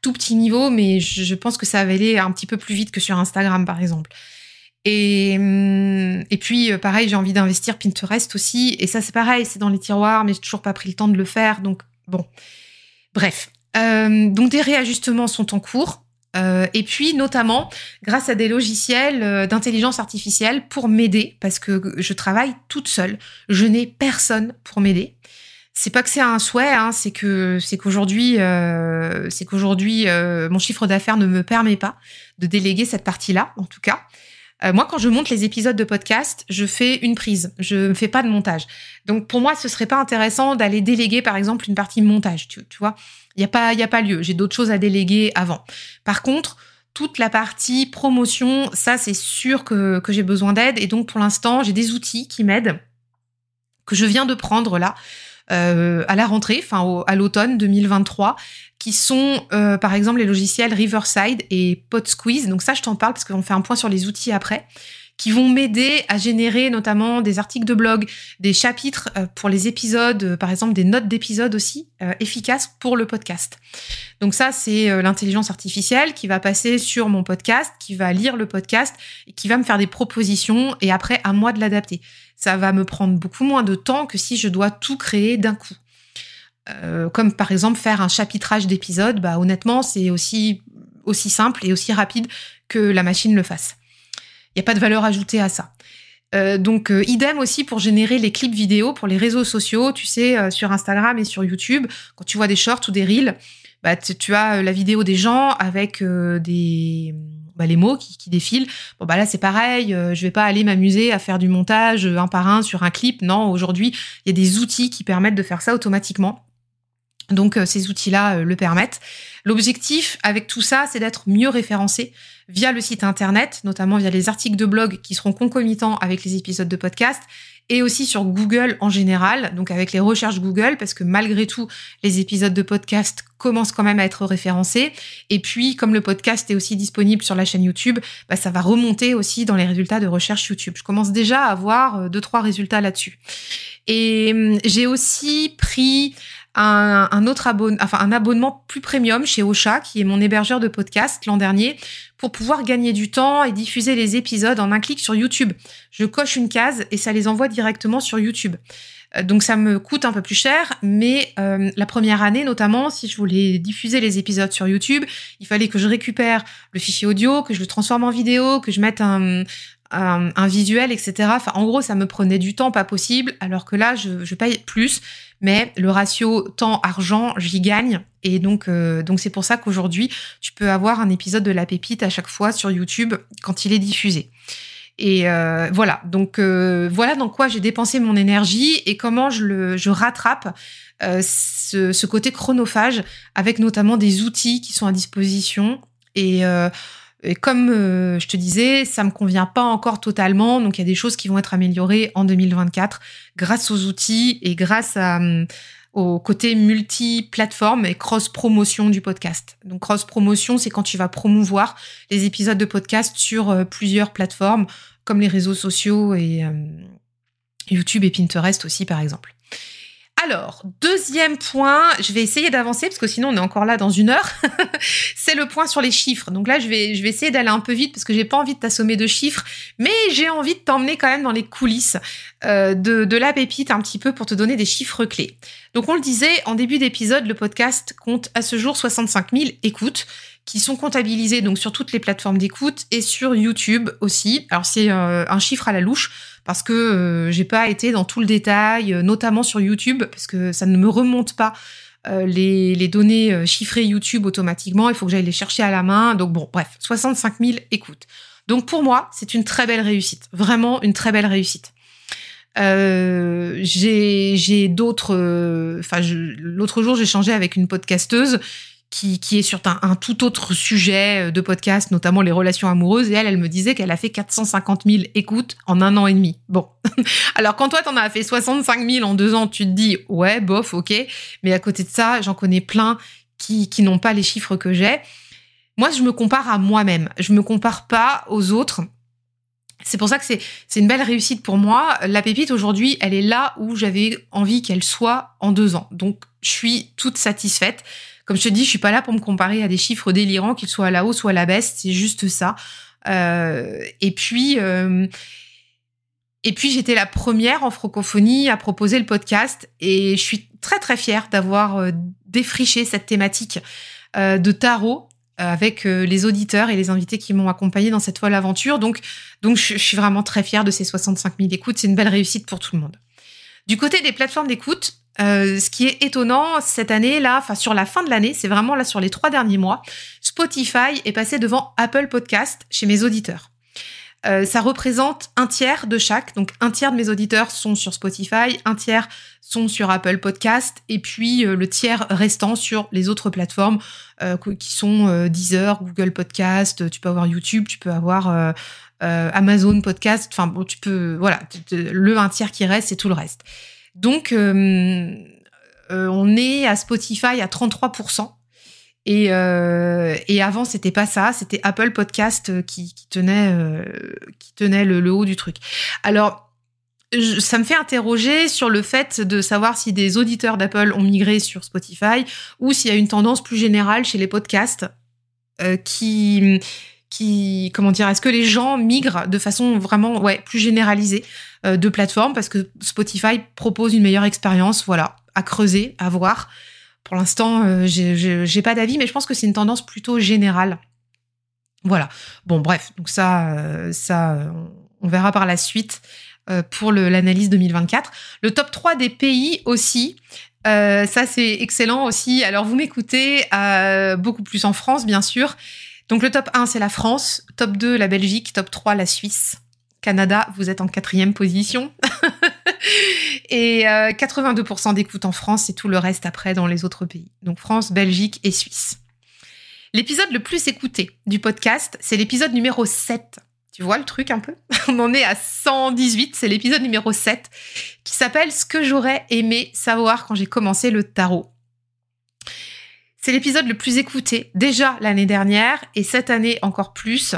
tout petit niveau, mais je, pense que ça va aller un petit peu plus vite que sur Instagram, par exemple. Et, hum, et puis, euh, pareil, j'ai envie d'investir Pinterest aussi. Et ça, c'est pareil, c'est dans les tiroirs, mais j'ai toujours pas pris le temps de le faire. Donc, bon. Bref. Euh, donc, des réajustements sont en cours. Euh, et puis, notamment, grâce à des logiciels d'intelligence artificielle pour m'aider, parce que je travaille toute seule. Je n'ai personne pour m'aider c'est pas que c'est un souhait, hein, c'est que c'est qu'aujourd'hui, euh, c'est qu'aujourd'hui, euh, mon chiffre d'affaires ne me permet pas de déléguer cette partie-là, en tout cas. Euh, moi, quand je monte les épisodes de podcast, je fais une prise, je ne fais pas de montage. Donc pour moi, ce serait pas intéressant d'aller déléguer, par exemple, une partie montage. Tu, vois, il y a pas, il y a pas lieu. J'ai d'autres choses à déléguer avant. Par contre, toute la partie promotion, ça c'est sûr que, que j'ai besoin d'aide. Et donc pour l'instant, j'ai des outils qui m'aident que je viens de prendre là euh, à la rentrée, enfin à l'automne 2023, qui sont euh, par exemple les logiciels Riverside et PodSqueeze. Donc ça, je t'en parle parce qu'on fait un point sur les outils après qui vont m'aider à générer notamment des articles de blog, des chapitres euh, pour les épisodes, par exemple des notes d'épisodes aussi efficaces pour le podcast. Donc ça, c'est l'intelligence artificielle qui va passer sur mon podcast, qui va lire le podcast et qui va me faire des propositions et après à moi de l'adapter ça va me prendre beaucoup moins de temps que si je dois tout créer d'un coup. Euh, comme par exemple faire un chapitrage d'épisodes, bah honnêtement c'est aussi aussi simple et aussi rapide que la machine le fasse. Il n'y a pas de valeur ajoutée à ça. Euh, donc euh, idem aussi pour générer les clips vidéo pour les réseaux sociaux, tu sais sur Instagram et sur YouTube, quand tu vois des shorts ou des reels, bah tu as la vidéo des gens avec des bah, les mots qui, défilent. Bon bah là c'est pareil, euh, je vais pas aller m'amuser à faire du montage euh, un par un sur un clip. Non, aujourd'hui il y a des outils qui permettent de faire ça automatiquement. Donc euh, ces outils-là le permettent. L'objectif avec tout ça, c'est d'être mieux référencé via le site internet, notamment via les articles de blog qui seront concomitants avec les épisodes de podcast et aussi sur Google en général, donc avec les recherches Google, parce que malgré tout, les épisodes de podcast commencent quand même à être référencés. Et puis, comme le podcast est aussi disponible sur la chaîne YouTube, bah, ça va remonter aussi dans les résultats de recherche YouTube. Je commence déjà à avoir euh, deux, trois résultats là-dessus. Et hum, j'ai aussi pris un, autre abonnement, enfin un abonnement plus premium chez Ocha, qui est mon hébergeur de podcast l'an dernier, pour pouvoir gagner du temps et diffuser les épisodes en un clic sur YouTube. Je coche une case et ça les envoie directement sur YouTube. Euh, donc ça me coûte un peu plus cher, mais euh, la première année notamment, si je voulais diffuser les épisodes sur YouTube, il fallait que je récupère le fichier audio, que je le transforme en vidéo, que je mette un, un, visuel, etc. En gros, ça me prenait du temps pas possible, alors que là, je, je paye plus, mais le ratio temps-argent, j'y gagne. Et donc, euh, donc c'est pour ça qu'aujourd'hui, tu peux avoir un épisode de La Pépite à chaque fois sur YouTube quand il est diffusé. Et euh, voilà, donc euh, voilà dans quoi j'ai dépensé mon énergie et comment je le je rattrape ce, ce, côté chronophage avec notamment des outils qui sont à disposition et Et comme je te disais, ça me convient pas encore totalement, donc il y a des choses qui vont être améliorées en 2024 grâce aux outils et grâce à, au côté multi-plateforme et cross-promotion du podcast. Donc cross-promotion, c'est quand tu vas promouvoir les épisodes de podcast sur euh, plusieurs plateformes, comme les réseaux sociaux et euh, YouTube et Pinterest aussi, par exemple. Alors, deuxième point, je vais essayer d'avancer parce que sinon on est encore là dans une heure. c'est le point sur les chiffres. Donc là, je vais, essayer d'aller un peu vite parce que j'ai pas envie de t'assommer de chiffres, mais j'ai envie de t'emmener quand même dans les coulisses euh, de, de la pépite un petit peu pour te donner des chiffres clés. Donc on le disait, en début d'épisode, le podcast compte à ce jour 65 000 écoutes qui sont comptabilisées donc sur toutes les plateformes d'écoute et sur YouTube aussi. Alors c'est euh, un chiffre à la louche parce que euh, j'ai pas été dans tout le détail, euh, notamment sur YouTube, parce que ça ne me remonte pas euh, les, données chiffrées YouTube automatiquement. Il faut que j'aille les chercher à la main. Donc bon, bref, 65 000 écoutes. Donc pour moi, c'est une très belle réussite, vraiment une très belle réussite. Euh, j'ai d'autres. Enfin, l'autre jour, j'ai changé avec une podcasteuse qui, est sur un, tout autre sujet de podcast, notamment les relations amoureuses. Et elle, elle me disait qu'elle a fait 450 000 écoutes en un an et demi. Bon. Alors, quand toi, t'en as fait 65 000 en deux ans, tu te dis, ouais, bof, ok. Mais à côté de ça, j'en connais plein qui, qui n'ont pas les chiffres que j'ai. Moi, je me compare à moi-même. Je me compare pas aux autres. C'est pour ça que c'est une belle réussite pour moi. La pépite aujourd'hui, elle est là où j'avais envie qu'elle soit en deux ans. Donc, je suis toute satisfaite. Comme je te dis, je suis pas là pour me comparer à des chiffres délirants, qu'ils soient à la hausse ou à la baisse. C'est juste ça. Euh, et puis, euh, et puis j'étais la première en francophonie à proposer le podcast, et je suis très très fière d'avoir euh, défriché cette thématique de tarot avec les auditeurs et les invités qui m'ont accompagné dans cette folle aventure. Donc, donc je, je suis vraiment très fière de ces 65 000 écoutes. C'est une belle réussite pour tout le monde. Du côté des plateformes d'écoute, euh, ce qui est étonnant cette année là, enfin sur la fin de l'année, c'est vraiment là sur les trois derniers mois, Spotify est passé devant Apple Podcast chez mes auditeurs. Euh, ça représente un tiers de chaque, donc un tiers de mes auditeurs sont sur Spotify, un tiers sont sur Apple Podcast, et puis euh, le tiers restant sur les autres plateformes qui sont Deezer, Google Podcast, tu peux avoir YouTube, tu peux avoir Amazon Podcast, enfin bon, tu peux, voilà, le un tiers qui reste, c'est tout le reste. Donc, euh, euh, on est à Spotify à 33%. Et, euh, et avant, c'était pas ça, c'était Apple Podcast qui, tenait le, haut du truc. Alors, ça me fait interroger sur le fait de savoir si des auditeurs d'Apple ont migré sur Spotify ou s'il y a une tendance plus générale chez les podcasts qui, comment dire, est-ce que les gens migrent de façon vraiment, ouais, plus généralisée euh, de plateforme? Parce que Spotify propose une meilleure expérience, voilà, à creuser, à voir. Pour l'instant, euh, j'ai pas d'avis, mais je pense que c'est une tendance plutôt générale. Voilà. Bon, bref, donc ça, euh, ça, on verra par la suite pour l'analyse 2024. Le top 3 des pays aussi. ça, c'est excellent aussi. Alors, vous m'écoutez beaucoup plus en France, bien sûr. Donc, le top 1, c'est la France. Top 2, la Belgique. Top 3, la Suisse. Canada, vous êtes en quatrième position. et 82% euh, d'écoute en France et tout le reste après dans les autres pays. Donc France, Belgique et Suisse. L'épisode le plus écouté du podcast, c'est l'épisode numéro 7. Tu vois le truc un peu? On en est à 118, c'est l'épisode numéro 7 qui s'appelle Ce que j'aurais aimé savoir quand j'ai commencé le tarot. C'est l'épisode le plus écouté déjà l'année dernière et cette année encore plus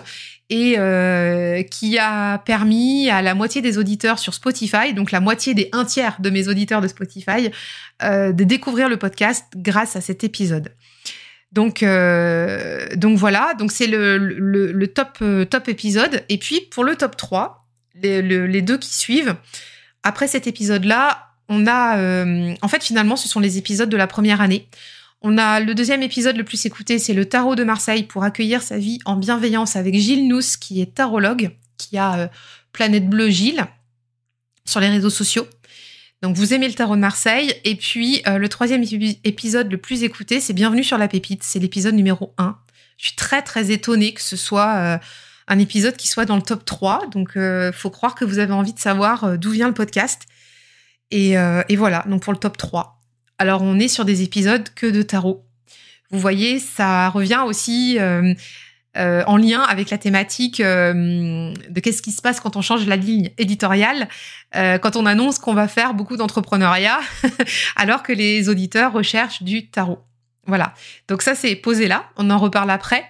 et euh, qui a permis à la moitié des auditeurs sur Spotify, donc la moitié des un tiers de mes auditeurs de Spotify, euh, de découvrir le podcast grâce à cet épisode. Donc, euh, donc voilà, donc c'est le, top, top épisode. Et puis pour le top 3, les, les deux qui suivent, après cet épisode-là, on a... en fait, finalement, ce sont les épisodes de la première année. On a le deuxième épisode le plus écouté, c'est le tarot de Marseille pour accueillir sa vie en bienveillance avec Gilles Nous, qui est tarologue, qui a euh, Planète Bleue Gilles sur les réseaux sociaux. Donc vous aimez le tarot de Marseille. Et puis euh, le troisième épisode le plus écouté, c'est Bienvenue sur la pépite. C'est l'épisode numéro 1. Je suis très très étonnée que ce soit euh, un épisode qui soit dans le top 3. Donc faut croire que vous avez envie de savoir d'où vient le podcast. Et, et voilà, donc pour le top 3. Alors on est sur des épisodes que de tarot. Vous voyez, ça revient aussi euh, en lien avec la thématique de qu'est-ce qui se passe quand on change la ligne éditoriale, quand on annonce qu'on va faire beaucoup d'entrepreneuriat, alors que les auditeurs recherchent du tarot. Voilà. Donc ça, c'est posé là. On en reparle après.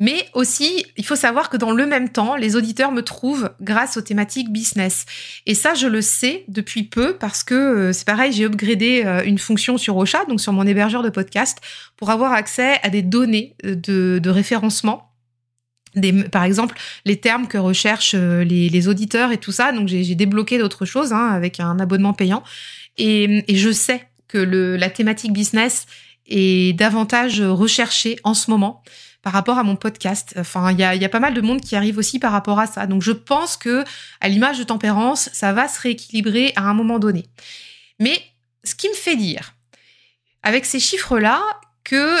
Mais aussi, il faut savoir que dans le même temps, les auditeurs me trouvent grâce aux thématiques business. Et ça, je le sais depuis peu parce que euh, c'est pareil, j'ai upgradé euh, une fonction sur Ocha, donc sur mon hébergeur de podcast, pour avoir accès à des données euh, de, référencement. Par exemple, les termes que recherchent les, auditeurs et tout ça. Donc, j'ai débloqué d'autres choses hein, avec un abonnement payant. Et, je sais que la thématique business est davantage recherchée en ce moment par rapport à mon podcast. Enfin, il y a, pas mal de monde qui arrive aussi par rapport à ça. Donc, je pense que, à l'image de tempérance, ça va se rééquilibrer à un moment donné. Mais ce qui me fait dire, avec ces chiffres-là, que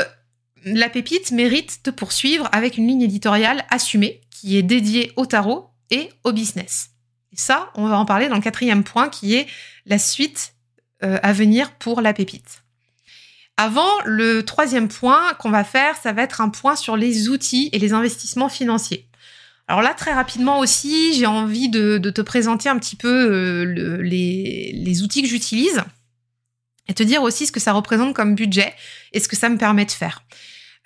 la pépite mérite de poursuivre avec une ligne éditoriale assumée qui est dédiée au tarot et au business. Et ça, on va en parler dans le quatrième point qui est la suite euh, à venir pour la pépite. Avant, le troisième point qu'on va faire, ça va être un point sur les outils et les investissements financiers. Alors là, très rapidement aussi, j'ai envie de, te présenter un petit peu euh, les, outils que j'utilise et te dire aussi ce que ça représente comme budget et ce que ça me permet de faire.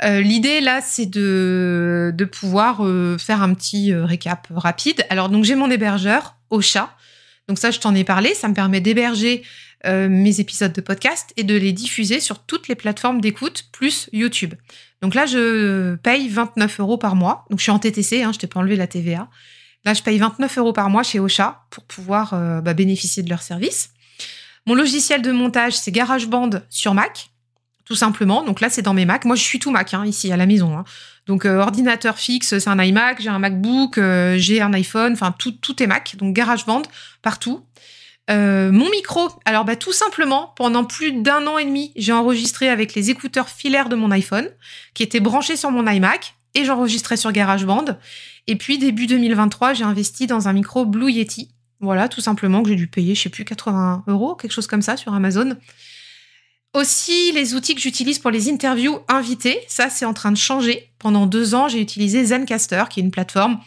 Euh, l'idée là, c'est de, pouvoir euh, faire un petit récap rapide. Alors donc j'ai mon hébergeur, Ocha. Donc ça, je t'en ai parlé. Ça me permet d'héberger euh, mes épisodes de podcast et de les diffuser sur toutes les plateformes d'écoute plus YouTube. Donc là, je paye 29 euros par mois. Donc je suis en TTC, hein, je t'ai pas enlevé la TVA. Là, je paye 29 euros par mois chez Ocha pour pouvoir euh, bah, bénéficier de leur service. Mon logiciel de montage, c'est GarageBand sur Mac, tout simplement. Donc là, c'est dans mes Mac. Moi, je suis tout Mac hein, ici à la maison. Hein. Donc euh, ordinateur fixe, c'est un iMac, j'ai un MacBook, j'ai un iPhone, enfin tout, tout est Mac. Donc GarageBand partout. Euh, mon micro, alors bah, tout simplement, pendant plus d'un an et demi, j'ai enregistré avec les écouteurs filaires de mon iPhone, qui étaient branchés sur mon iMac, et j'enregistrais sur GarageBand. Et puis début 2023, j'ai investi dans un micro Blue Yeti. Voilà, tout simplement, que j'ai dû payer, je sais plus, 80 euros, quelque chose comme ça sur Amazon. Aussi, les outils que j'utilise pour les interviews invitées, ça c'est en train de changer. Pendant deux ans, j'ai utilisé Zencaster, qui est une plateforme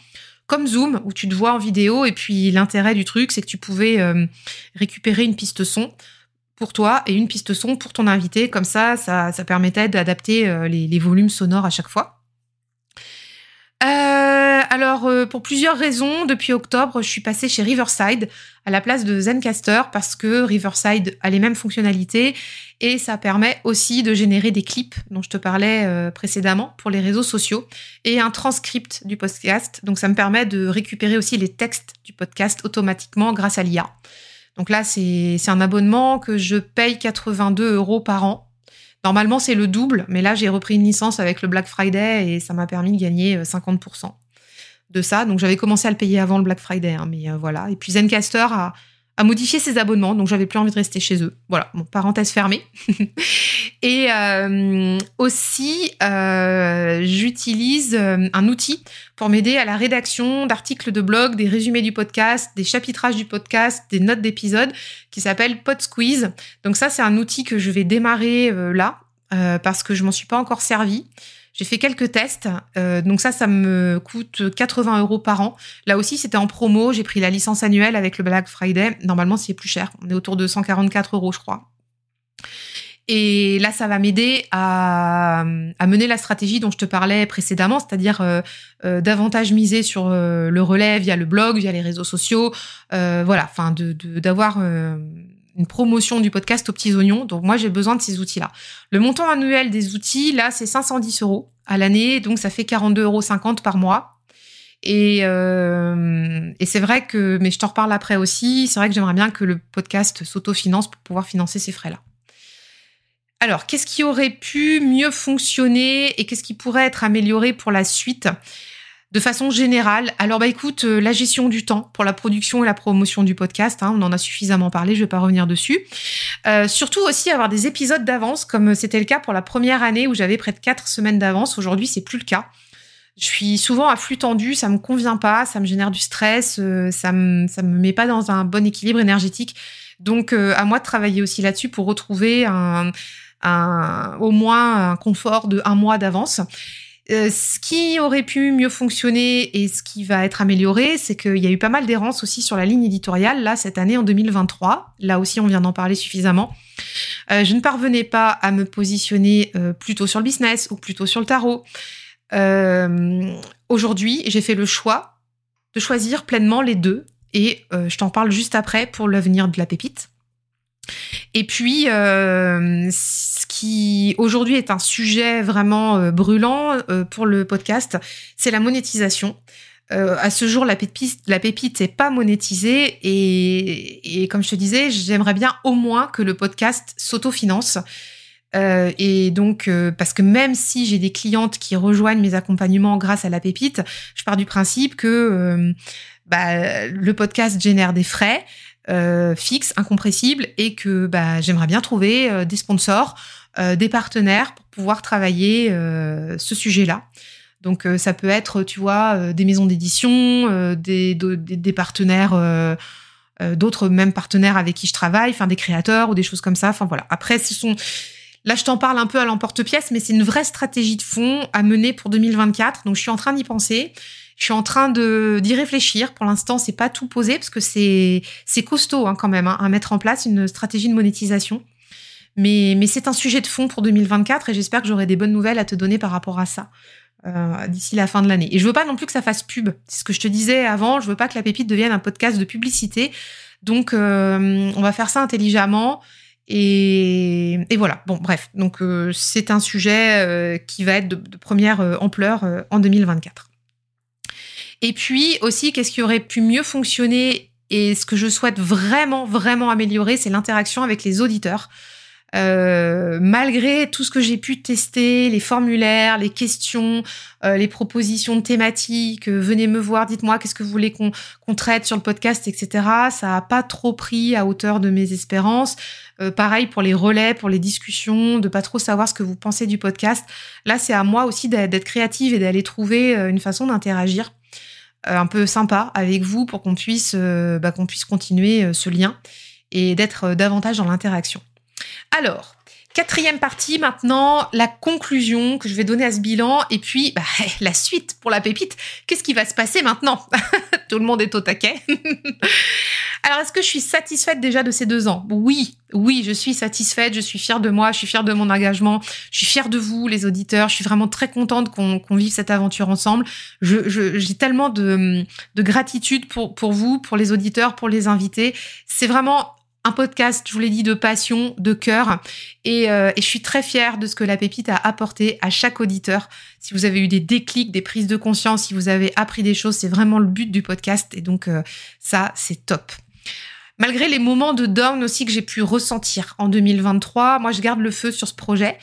comme Zoom où tu te vois en vidéo et puis l'intérêt du truc c'est que tu pouvais euh, récupérer une piste son pour toi et une piste son pour ton invité comme ça ça, permettait d'adapter euh, les, volumes sonores à chaque fois. Euh, alors, pour plusieurs raisons, depuis octobre, je suis passée chez Riverside à la place de Zencaster parce que Riverside a les mêmes fonctionnalités et ça permet aussi de générer des clips dont je te parlais euh, précédemment pour les réseaux sociaux et un transcript du podcast. Donc ça me permet de récupérer aussi les textes du podcast automatiquement grâce à l'IA. Donc là, c'est un abonnement que je paye 82 euros par an. Normalement, c'est le double, mais là, j'ai repris une licence avec le Black Friday et ça m'a permis de gagner 50%. Euh, de ça. Donc j'avais commencé à le payer avant le Black Friday, hein, mais euh, voilà. Et puis Zencaster a, modifié ses abonnements, donc j'avais plus envie de rester chez eux. Voilà, bon, parenthèse fermée. et euh, aussi, euh, j'utilise un outil pour m'aider à la rédaction d'articles de blog, des résumés du podcast, des chapitrages du podcast, des notes d'épisodes, qui s'appelle PodSqueeze. Donc ça, c'est un outil que je vais démarrer là, parce que je m'en suis pas encore servi. J'ai fait quelques tests, euh, donc ça, ça me coûte 80 euros par an. Là aussi, c'était en promo. J'ai pris la licence annuelle avec le Black Friday. Normalement, c'est plus cher. On est autour de 144 euros, je crois. Et là, ça va m'aider à, mener la stratégie dont je te parlais précédemment, c'est-à-dire euh, euh, davantage miser sur le relais via le blog, via les réseaux sociaux, voilà, enfin, d'avoir une promotion du podcast aux petits oignons. Donc moi, j'ai besoin de ces outils-là. Le montant annuel des outils, là, c'est 510 euros à l'année, donc ça fait 42,50 euros par mois. Et, euh, et c'est vrai que, mais je t'en reparle après aussi, c'est vrai que j'aimerais bien que le podcast s'autofinance pour pouvoir financer ces frais-là. Alors, qu'est-ce qui aurait pu mieux fonctionner et qu'est-ce qui pourrait être amélioré pour la suite? De façon générale, alors bah écoute, euh, la gestion du temps pour la production et la promotion du podcast, hein, on en a suffisamment parlé, je vais pas revenir dessus. Euh, surtout aussi avoir des épisodes d'avance, comme c'était le cas pour la première année où j'avais près de quatre semaines d'avance. Aujourd'hui, c'est plus le cas. Je suis souvent à flux tendu, ça me convient pas, ça me génère du stress, euh, ça me ça me met pas dans un bon équilibre énergétique. Donc à moi de travailler aussi là-dessus pour retrouver au moins un confort de un mois d'avance. Euh, ce qui aurait pu mieux fonctionner et ce qui va être amélioré, c'est qu'il y a eu pas mal d'errances aussi sur la ligne éditoriale, là, cette année en 2023. Là aussi, on vient d'en parler suffisamment. Euh, je ne parvenais pas à me positionner euh, plutôt sur le business ou plutôt sur le tarot. Aujourd'hui, j'ai fait le choix de choisir pleinement les deux et je t'en parle juste après pour l'avenir de la pépite. Et puis, euh, ce qui aujourd'hui est un sujet vraiment euh, brûlant euh, pour le podcast, c'est la monétisation. à ce jour, la pépite, la pépite n'est pas monétisée et, comme je te disais, j'aimerais bien au moins que le podcast s'autofinance. et donc, parce que même si j'ai des clientes qui rejoignent mes accompagnements grâce à la pépite, je pars du principe que bah, le podcast génère des frais, euh, fixe, incompressible, et que bah, j'aimerais bien trouver euh, des sponsors, euh, des partenaires pour pouvoir travailler ce sujet-là. Donc ça peut être, tu vois, des maisons d'édition, des, des, partenaires, d'autres même partenaires avec qui je travaille, enfin des créateurs ou des choses comme ça. Enfin voilà. Après, ce sont Là, je t'en parle un peu à l'emporte-pièce, mais c'est une vraie stratégie de fond à mener pour 2024. Donc, je suis en train d'y penser. Je suis en train de d'y réfléchir. Pour l'instant, c'est pas tout posé parce que c'est c'est costaud hein, quand même hein, à mettre en place une stratégie de monétisation. Mais mais c'est un sujet de fond pour 2024 et j'espère que j'aurai des bonnes nouvelles à te donner par rapport à ça. Euh, d'ici la fin de l'année. Et je veux pas non plus que ça fasse pub. C'est ce que je te disais avant. Je veux pas que la pépite devienne un podcast de publicité. Donc, euh, on va faire ça intelligemment. Et, et voilà. Bon, bref. Donc, euh, c'est un sujet qui va être de, de première ampleur en 2024. Et puis aussi, qu'est-ce qui aurait pu mieux fonctionner et ce que je souhaite vraiment, vraiment améliorer, c'est l'interaction avec les auditeurs. Euh, malgré tout ce que j'ai pu tester, les formulaires, les questions, euh, les propositions de thématiques, euh, venez me voir, dites-moi qu'est-ce que vous voulez qu'on traite sur le podcast, etc. Ça a pas trop pris à hauteur de mes espérances. pareil pour les relais, pour les discussions, de pas trop savoir ce que vous pensez du podcast. Là, c'est à moi aussi d'être créative et d'aller trouver une façon d'interagir. Euh, un peu sympa avec vous pour qu'on puisse, euh, bah, qu'on puisse continuer euh, ce lien et d'être davantage dans l'interaction. Alors, Quatrième partie maintenant, la conclusion que je vais donner à ce bilan et puis bah, la suite pour la pépite. Qu'est-ce qui va se passer maintenant Tout le monde est au taquet. Alors, est-ce que je suis satisfaite déjà de ces deux ans? Oui, oui, je suis satisfaite, je suis fière de moi, je suis fière de mon engagement, je suis fière de vous, les auditeurs, je suis vraiment très contente qu'on vive cette aventure ensemble. J'ai je, tellement de, de gratitude pour, pour vous, pour les auditeurs, pour les invités. C'est vraiment un podcast, je vous l'ai dit, de passion, de cœur. Et, euh, et, je suis très fière de ce que la pépite a apporté à chaque auditeur. Si vous avez eu des déclics, des prises de conscience, si vous avez appris des choses, c'est vraiment le but du podcast. Et donc, euh, ça, c'est top. Malgré les moments de down aussi que j'ai pu ressentir en 2023, moi, je garde le feu sur ce projet.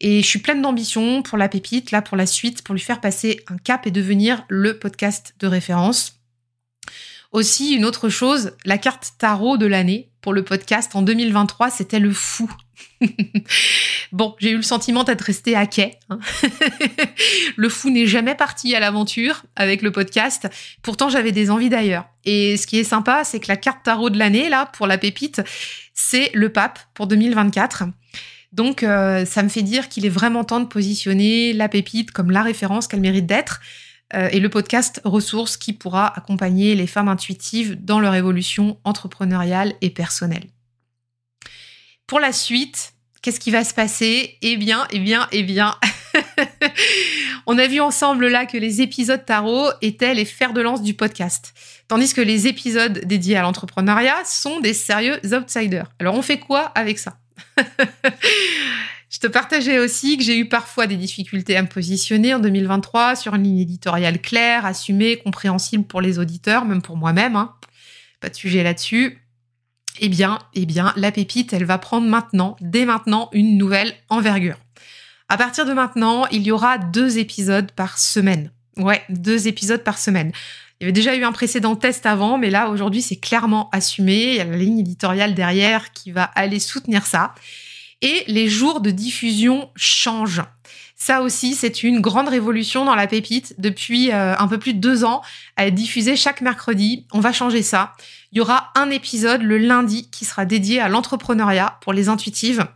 Et je suis pleine d'ambition pour la pépite, là, pour la suite, pour lui faire passer un cap et devenir le podcast de référence. Aussi, une autre chose, la carte tarot de l'année pour le podcast en 2023, c'était le fou. bon, j'ai eu le sentiment d'être resté à quai. Hein. le fou n'est jamais parti à l'aventure avec le podcast. Pourtant, j'avais des envies d'ailleurs. Et ce qui est sympa, c'est que la carte tarot de l'année, là, pour la pépite, c'est le pape pour 2024. Donc, euh, ça me fait dire qu'il est vraiment temps de positionner la pépite comme la référence qu'elle mérite d'être. Euh, et le podcast Ressources qui pourra accompagner les femmes intuitives dans leur évolution entrepreneuriale et personnelle. Pour la suite, qu'est-ce qui va se passer? Eh bien, eh bien, eh bien. On a vu ensemble là que les épisodes tarot étaient les fers de lance du podcast, tandis que les épisodes dédiés à l'entrepreneuriat sont des sérieux outsiders. Alors on fait quoi avec ça? te partageais aussi que j'ai eu parfois des difficultés à me positionner en 2023 sur une ligne éditoriale claire, assumée, compréhensible pour les auditeurs, même pour moi-même. Hein. Pas de sujet là-dessus. Eh bien, eh bien, la pépite, elle va prendre maintenant, dès maintenant, une nouvelle envergure. À partir de maintenant, il y aura deux épisodes par semaine. Ouais, deux épisodes par semaine. Il y avait déjà eu un précédent test avant, mais là, aujourd'hui, c'est clairement assumé. Il y a la ligne éditoriale derrière qui va aller soutenir ça et les jours de diffusion changent. Ça aussi, c'est une grande révolution dans la pépite. Depuis euh, un peu plus de deux ans, elle est diffusée chaque mercredi. On va changer ça. Il y aura un épisode le lundi qui sera dédié à l'entrepreneuriat pour les intuitives.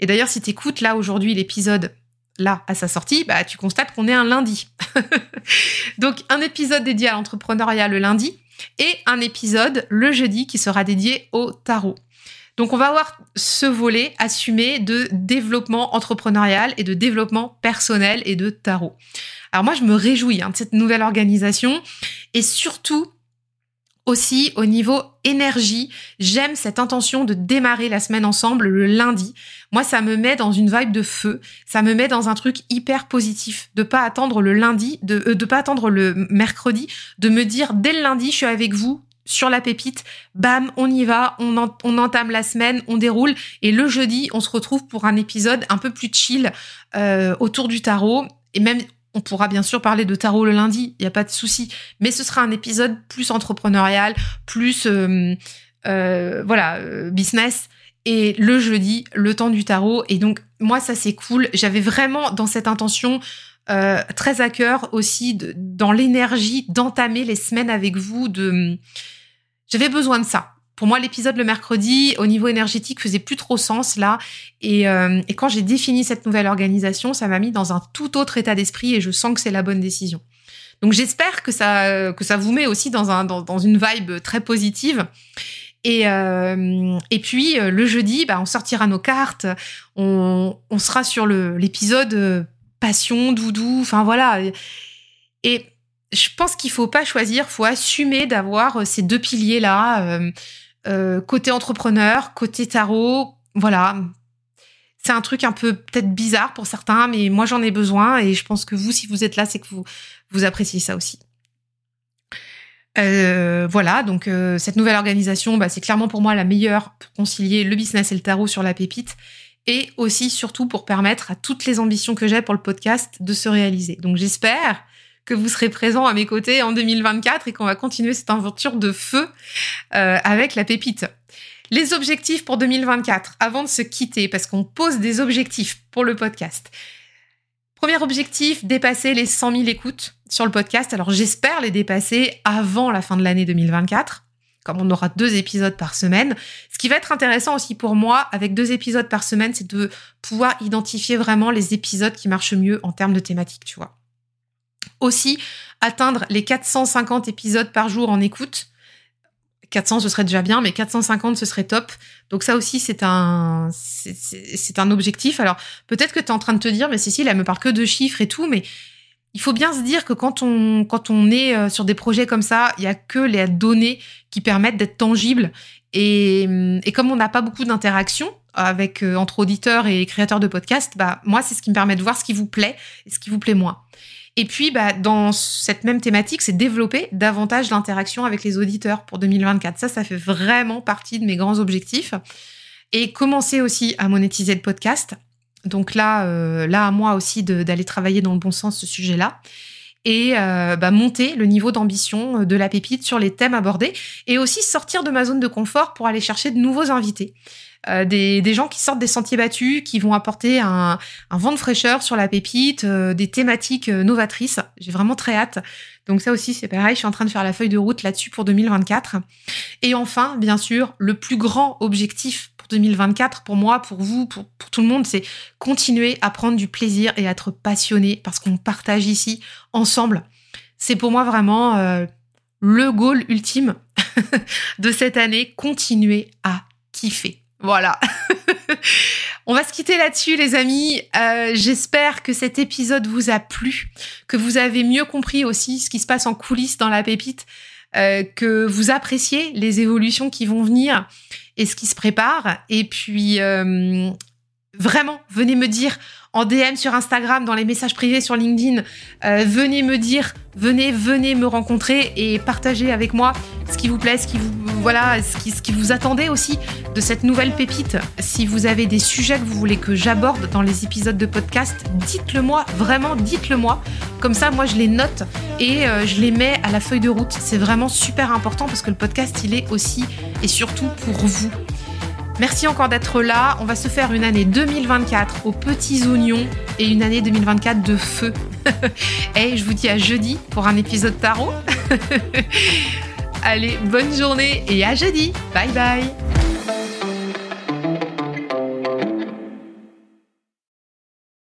Et d'ailleurs, si tu écoutes là aujourd'hui l'épisode là à sa sortie, bah, tu constates qu'on est un lundi. Donc un épisode dédié à l'entrepreneuriat le lundi et un épisode le jeudi qui sera dédié au tarot. Donc on va avoir ce volet assumé de développement entrepreneurial et de développement personnel et de tarot. Alors moi je me réjouis hein, de cette nouvelle organisation et surtout aussi au niveau énergie, j'aime cette intention de démarrer la semaine ensemble le lundi. Moi, ça me met dans une vibe de feu, ça me met dans un truc hyper positif, de pas attendre le lundi, de euh, de pas attendre le mercredi, de me dire dès le lundi, je suis avec vous sur la pépite, bam, on y va, on, entame la semaine, on déroule, et le jeudi, on se retrouve pour un épisode un peu plus chill euh, autour du tarot, et même on pourra bien sûr parler de tarot le lundi, il n'y a pas de souci. Mais ce sera un épisode plus entrepreneurial, plus euh, euh, voilà business. Et le jeudi, le temps du tarot. Et donc moi ça c'est cool. J'avais vraiment dans cette intention très à cœur aussi dans l'énergie d'entamer les semaines avec vous. De j'avais besoin de ça pour moi, l'épisode le mercredi, au niveau énergétique, faisait plus trop sens là. Euh, et, quand j'ai défini cette nouvelle organisation, ça m'a mis dans un tout autre état d'esprit et je sens que c'est la bonne décision. Donc j'espère que ça que ça vous met aussi dans un dans, une vibe très positive. Et, euh, et puis euh, le jeudi, bah, on sortira nos cartes, on, on sera sur l'épisode passion, doudou, enfin voilà. Et je pense qu'il faut pas choisir, faut assumer d'avoir ces deux piliers là. Euh, côté entrepreneur, côté tarot, voilà. C'est un truc un peu peut-être bizarre pour certains, mais moi j'en ai besoin et je pense que vous, si vous êtes là, c'est que vous, vous appréciez ça aussi. Euh, voilà, donc euh, cette nouvelle organisation, bah, c'est clairement pour moi la meilleure pour concilier le business et le tarot sur la pépite, et aussi surtout pour permettre à toutes les ambitions que j'ai pour le podcast de se réaliser. Donc j'espère que vous serez présent à mes côtés en 2024 et qu'on va continuer cette aventure de feu euh, avec la pépite. Les objectifs pour 2024, avant de se quitter, parce qu'on pose des objectifs pour le podcast. Premier objectif, dépasser les 100 000 écoutes sur le podcast. Alors j'espère les dépasser avant la fin de l'année 2024 comme on aura deux épisodes par semaine. Ce qui va être intéressant aussi pour moi avec deux épisodes par semaine, c'est de pouvoir identifier vraiment les épisodes qui marchent mieux en termes de thématique, tu vois aussi atteindre les 450 épisodes par jour en écoute. 400 ce serait déjà bien, mais 450 ce serait top. Donc ça aussi c'est un c'est un objectif. Alors peut-être que tu es en train de te dire, mais Cécile elle me parle que de chiffres et tout, mais il faut bien se dire que quand on quand on est euh, sur des projets comme ça, il y a que les données qui permettent d'être tangibles. Et, et comme on n'a pas beaucoup d'interactions avec euh, entre auditeurs et créateurs de podcasts, bah moi c'est ce qui me permet de voir ce qui vous plaît et ce qui vous plaît moins. Et puis, bah, dans cette même thématique, c'est développer davantage l'interaction avec les auditeurs pour 2024. Ça, ça fait vraiment partie de mes grands objectifs. Et commencer aussi à monétiser le podcast. Donc là, euh, là à moi aussi d'aller travailler dans le bon sens ce sujet-là. Et euh, bah, monter le niveau d'ambition de la pépite sur les thèmes abordés. Et aussi sortir de ma zone de confort pour aller chercher de nouveaux invités. Euh, des, gens qui sortent des sentiers battus, qui vont apporter un, vent de fraîcheur sur la pépite, euh, des thématiques euh, novatrices. J'ai vraiment très hâte. Donc ça aussi, c'est pareil, je suis en train de faire la feuille de route là-dessus pour 2024. Et enfin, bien sûr, le plus grand objectif pour 2024, pour moi, pour vous, pour, tout le monde, c'est continuer à prendre du plaisir et à être passionné parce qu'on partage ici ensemble. C'est pour moi vraiment le goal ultime de cette année, continuer à kiffer. Voilà. On va se quitter là-dessus, les amis. Euh, j'espère que cet épisode vous a plu, que vous avez mieux compris aussi ce qui se passe en coulisses dans la pépite, euh, que vous appréciez les évolutions qui vont venir et ce qui se prépare. Et puis, euh, vraiment, venez me dire en DM sur Instagram, dans les messages privés sur LinkedIn. Euh, venez me dire, venez, venez me rencontrer et partager avec moi ce qui vous plaît, ce qui vous, voilà, ce qui, ce qui vous attendez aussi de cette nouvelle pépite. Si vous avez des sujets que vous voulez que j'aborde dans les épisodes de podcast, dites-le moi, vraiment dites-le moi. Comme ça, moi, je les note et euh, je les mets à la feuille de route. C'est vraiment super important parce que le podcast, il est aussi et surtout pour vous. Merci encore d'être là. On va se faire une année 2024 aux petits oignons et une année 2024 de feu. et je vous dis à jeudi pour un épisode tarot. Allez, bonne journée et à jeudi. Bye bye.